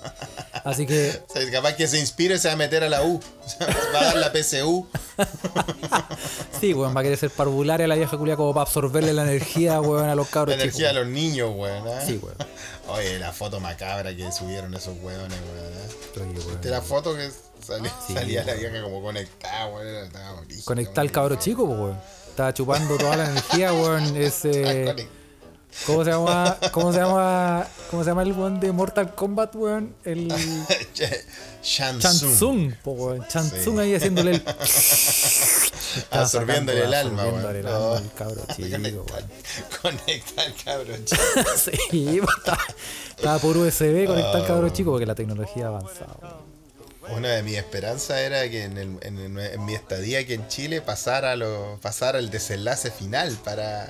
Así que, O sea, capaz que se inspire se va a meter a la U. Va a dar la PSU. sí, weón, va a querer ser parvularia la vieja culia como para absorberle la energía, weón, a los La cabros energía a chicos. los niños, weón. ¿ah? Sí, weón. Oye, la foto macabra que subieron esos weones, weón. ¿eh? Oye, weón. ¿Viste la foto que Sí, salía la vieja como conectada, weón? Conectar al cabro chico, weón. Estaba chupando toda la energía, weón. Ese. ¿Cómo se llama? ¿Cómo se llama? ¿Cómo se llama el weón de Mortal Kombat, weón? El. Chansung, weón. Chansung Sí. ahí haciéndole el. Absorbiéndole el alma, absorbiéndole weón. el alma Oh. al cabro chico, weón. conectar, cabrón. chico. Sí, estaba, estaba por USB conectar al cabro chico porque la tecnología ha avanzado. Weón. Una de mis esperanzas era que en, el- en el- en mi estadía aquí en Chile pasara, lo, pasara el desenlace final para,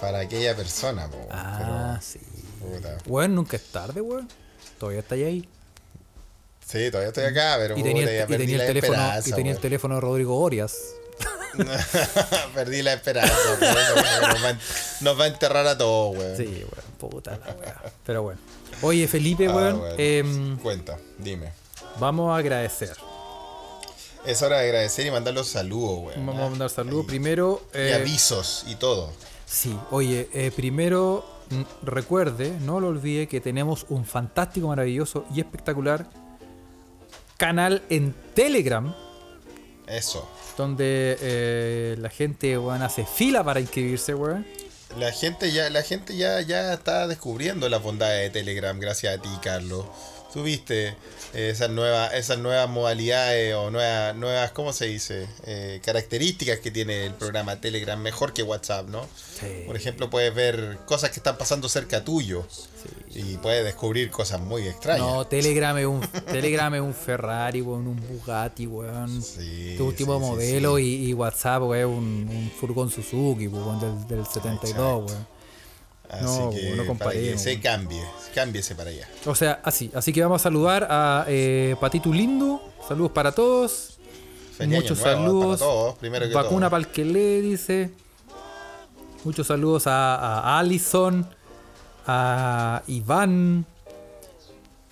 para aquella persona. po, Ah, sí. pero, puta. Weón, nunca es tarde, weón. Todavía está ahí. Sí, todavía estoy acá, pero Y tenía, puta, el, y perdí tenía el la teléfono, y tenía el weón. teléfono de Rodrigo Orias. Perdí la esperanza. weón, nos, va, nos va a enterrar a todos, weón. Sí, weón, puta la weá. Pero bueno. Oye, Felipe, Ah, weón, bueno. em, Cuenta, dime. Vamos a agradecer. Es hora de agradecer y mandar los saludos, weón. Vamos a mandar saludos. Primero, Y eh, avisos y todo. sí, oye, eh, primero mm, recuerde, no lo olvide que tenemos un fantástico, maravilloso y espectacular canal en Telegram Eso. donde eh, la gente, weón, hace fila para inscribirse, weón. La gente ya, la gente ya, ya está descubriendo las bondades de Telegram gracias a ti, Carlos. Tuviste esas nuevas, esas nuevas modalidades o nuevas, nuevas, ¿cómo se dice? Eh, características que tiene el programa Telegram mejor que WhatsApp, ¿no? Sí. Por ejemplo, puedes ver cosas que están pasando cerca tuyo y puedes descubrir cosas muy extrañas. No, Telegram es un Telegram es un Ferrari, weón, un Bugatti, weón. Sí, este último modelo. Y, y WhatsApp, weón, es un, un furgón Suzuki, weón, del, del 72, Exacto. weón. Así no, que no para que comparemos. se cambie, cámbiese para allá. O sea, así. Así que vamos a saludar a eh, Patito Lindo. Saludos para todos. Feliz Muchos nuevo saludos. para todos, primero que Vacuna para el que le dice. Muchos saludos a, a Allison, a Iván,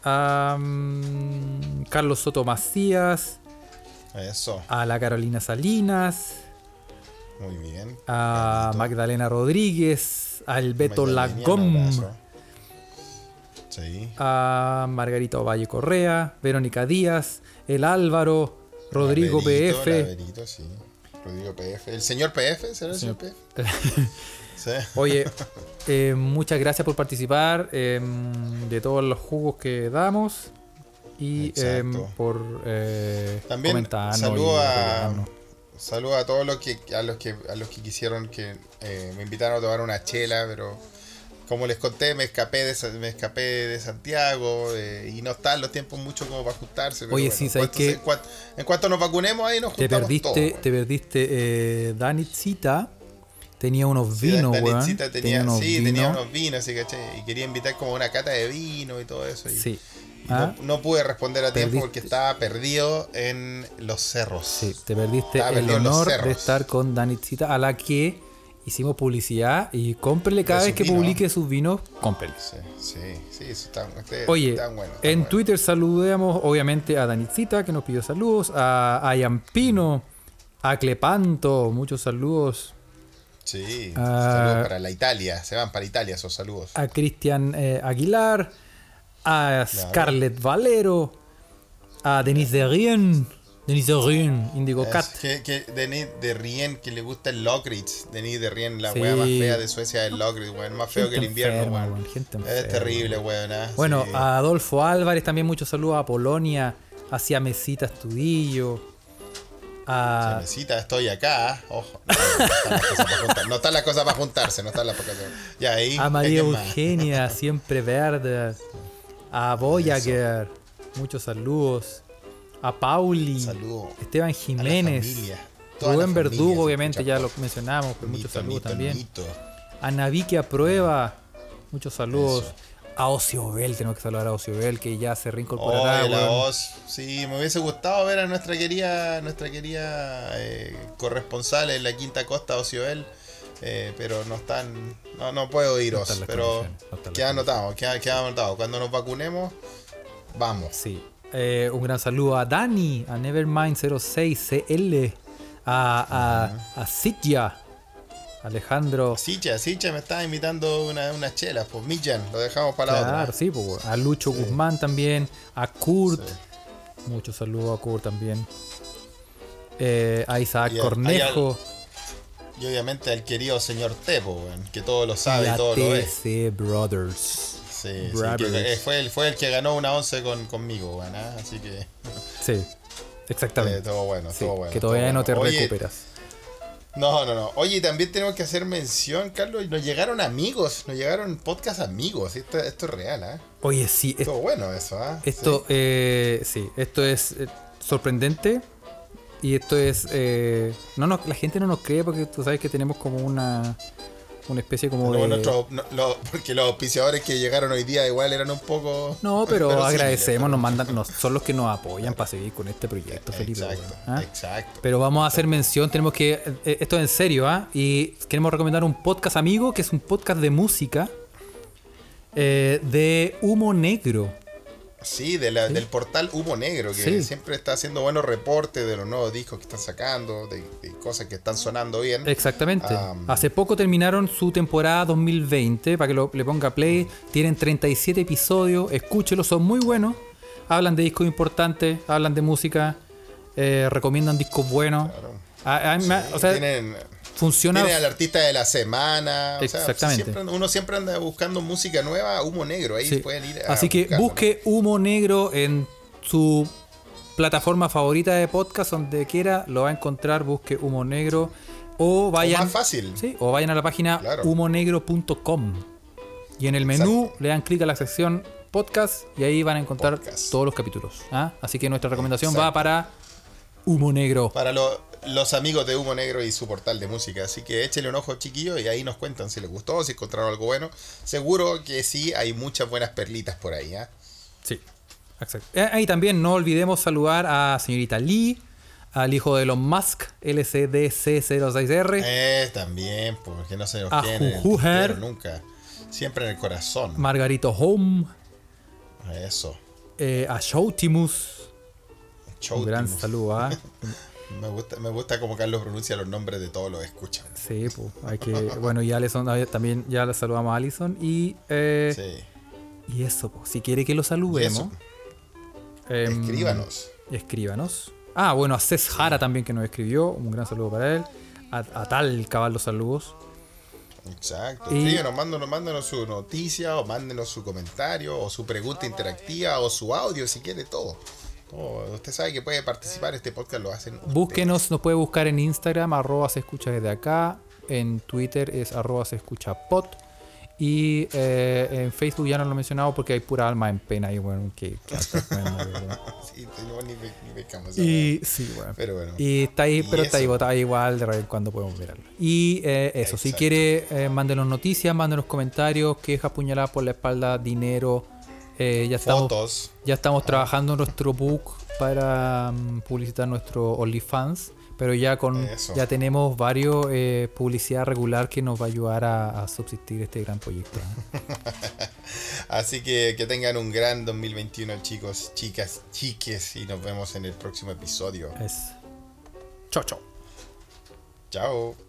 a mm, Carlos Soto Macías, Eso, a la Carolina Salinas, muy bien. a. Magdalena Rodríguez, al Beto Lagom. Sí. a Margarita Valle Correa, Verónica Díaz, el Álvaro, Rodrigo Laverito, PF. Laverito, sí. Rodrigo PF. ¿El señor PF? ¿Será el señor PF? Sí. Oye, eh, muchas gracias por participar eh, de todos los jugos que damos y eh, por También comentarnos saludo a, apoyarnos. saludo a todos los que a los que a los que quisieron que eh, me invitaron a tomar una chela, pero como les conté, me escapé de me escapé de Santiago eh, y no están los tiempos mucho como para ajustarse. pero Oye, bueno, sí, ¿sabes qué? En cuanto, en cuanto nos vacunemos ahí nos Te juntamos perdiste, todos, te perdiste eh, Danitzita. Tenía unos Sí, vinos. Danicita tenía, unos sí, vinos. tenía unos vinos, sí, ¿cachai? Y quería invitar como una cata de vino y todo eso. Y, Sí. Ah, no, no pude responder a tiempo Perdiste. porque estaba perdido en los cerros. sí, te perdiste Estaba el honor de estar con Danitzita, a la que hicimos publicidad y cómprele cada vez que publique sus vinos, cómprele. Sí, sí, sí, eso está, este- Oye, en. Twitter saludemos obviamente a Danitzita que nos pidió saludos, a, a Yampino, a Clepanto, muchos saludos, Sí, Ah. saludos para la Italia, se van para Italia esos saludos. a Cristian eh, Aguilar, a Scarlett Valero, a Denise de Rien, Denis de Rien, Indigo Cat. Que, que Denis de Rien, que le gusta el Lockridge. Denis de Rien, la Sí. wea más fea de Suecia es el Lockridge, weón. Más feo que el invierno, enferma, weón. Es terrible, weón. ah, Bueno, sí. a Adolfo Álvarez también muchos saludos, a Polonia, hacia Mesita Estudillo, a... Mesita, estoy acá. ah. Ojo. No, no están las cosas para juntar- no están las cosas para juntarse, no. Ya ahí. A María. Eugenia, siempre verde. A Voyager, muchos saludos. A Pauli, Saludo Esteban Jiménez, Rubén Verdugo, obviamente ya lo mencionamos, pero muchos Mito, saludos mito, también. mito. A Navique Aprueba, muchos saludos. Eso. A Ocio Bell, tenemos que saludar a Ocio Bell, que ya se reincorporará. Voz. Sí, me hubiese gustado ver a nuestra querida, nuestra querida eh, corresponsal en la Quinta Costa, Ocioel. Eh, pero no están. No, no puedo iros. las pero no queda anotado, queda, queda anotado. Cuando nos vacunemos, vamos. Sí. Eh, un gran saludo a Dani, a Nevermind06CL, a, a, a Sitya, Alejandro. Sicha, Sicha me estaba invitando una, unas chelas, pues Millan, lo dejamos para la Claro, otra. sí, pues, a Lucho Guzmán también, a Kurt, muchos saludos a Kurt también, eh, a Isaac Y Cornejo Y obviamente al querido señor Tepo, weón, que todo lo sabe y todo lo ve. TC Brothers. Sí, sí, Brothers. que, eh, fue, el, fue el que ganó una once con, conmigo, weón, ah, así que Sí, eh, exactamente. todo bueno, Sí, todo bueno. que todavía no te. Oye, recuperas. No, no, no. Oye, también tenemos que hacer mención, Carlos. Nos llegaron amigos, nos llegaron podcast amigos. Esto, esto es real, ¿ah? Oye, sí, es- Estuvo bueno eso, ¿ah? esto, Sí. eh, sí, esto es eh, sorprendente. Y esto es. eh, no nos- la gente no nos cree porque tú sabes que tenemos como una. Una especie como de. nuestro- no- lo- porque los auspiciadores que llegaron hoy día igual eran un poco. No, pero, agradecemos, nos mandan, nos, son los que nos apoyan para seguir con este proyecto, Felipe. Exacto, ¿ah? exacto. Pero vamos a hacer mención, tenemos que. eh, esto es en serio, ¿ah? Y queremos recomendar un podcast amigo, que es un podcast de música eh, de Humo Negro. Sí, de la- del portal Humo Negro, que Sí. siempre está haciendo buenos reportes de los nuevos discos que están sacando, de, de cosas que están sonando bien. Exactamente. Hace poco terminaron su temporada 2020, para que lo- le ponga play. Tienen 37 episodios, escúchelos, son muy buenos. Hablan de discos importantes, hablan de música, eh, recomiendan discos buenos. Claro. Ah, ah, o sea, tienen, funciona. tienen al artista de la semana. o sea, Exactamente. siempre- uno siempre anda buscando música nueva, Humo Negro. Ahí Sí. pueden ir a Así que busque Humo Negro en su plataforma favorita de podcast, donde quiera, lo va a encontrar. Busque Humo Negro o O vayan. más fácil. Sí, o vayan a la página Claro. humonegro.com y en el menú le dan clic a la sección podcast y ahí van a encontrar Podcast. todos los capítulos. ¿ah? Así que nuestra recomendación va para Humo Negro. Para lo- los amigos de Humo Negro y su portal de música. Así que échele un ojo, chiquillos, y ahí nos cuentan si les gustó, si encontraron algo bueno. Seguro que sí, hay muchas buenas perlitas por ahí. ¿ah? Sí, exacto. Eh, Ahí también no olvidemos saludar a señorita Lee, al hijo de Elon Musk, LCDC06R, Eh, también, porque no se nos tintero nunca. Siempre en el corazón. Margarito Home, Eso. eh, a Showtimus. Un gran saludo, ¿ah? Me gusta, me gusta como Carlos pronuncia los nombres de todos los escuchan. Sí, pues, hay que. Bueno, y Alison, también ya le saludamos a Alison. Y, eh, Sí. y eso, pues, si quiere que lo saludemos, em, escríbanos. escríbanos. Ah, bueno, a Cés Jara también que nos escribió. Un gran saludo para él. A, a tal cabal los saludos. Exacto. Y- Escríbanos, mándanos, mándanos su noticia, o mándenos su comentario, o su pregunta interactiva, o su audio, si quiere, todo. Usted sabe que puede participar, este podcast lo hacen. ustedes. Búsquenos, nos puede buscar en Instagram, arroba se escucha desde acá. En Twitter es arroba se escucha pot. Y eh, en Facebook ya no lo he mencionado porque hay pura alma en pena y bueno, que. Sí, no, ni, ve- ni Y sí, bueno. Pero bueno. Y está ahí, Y pero está ahí igual, de cuando podemos mirarlo. Y eh, eso, si quiere, eh, mándenos noticias, mándenos comentarios, quejas, puñaladas por la espalda, dinero. Eh, ya estamos, Fotos. ya estamos trabajando en nuestro book para mm, publicitar nuestro OnlyFans. Pero ya con Eso. ya tenemos varios eh, publicidad regular que nos va a ayudar a, a subsistir este gran proyecto. ¿eh? Así que que tengan un gran 2021, chicos, chicas, chiques. Y nos vemos en el próximo episodio. Es. Chao, chao. Chao.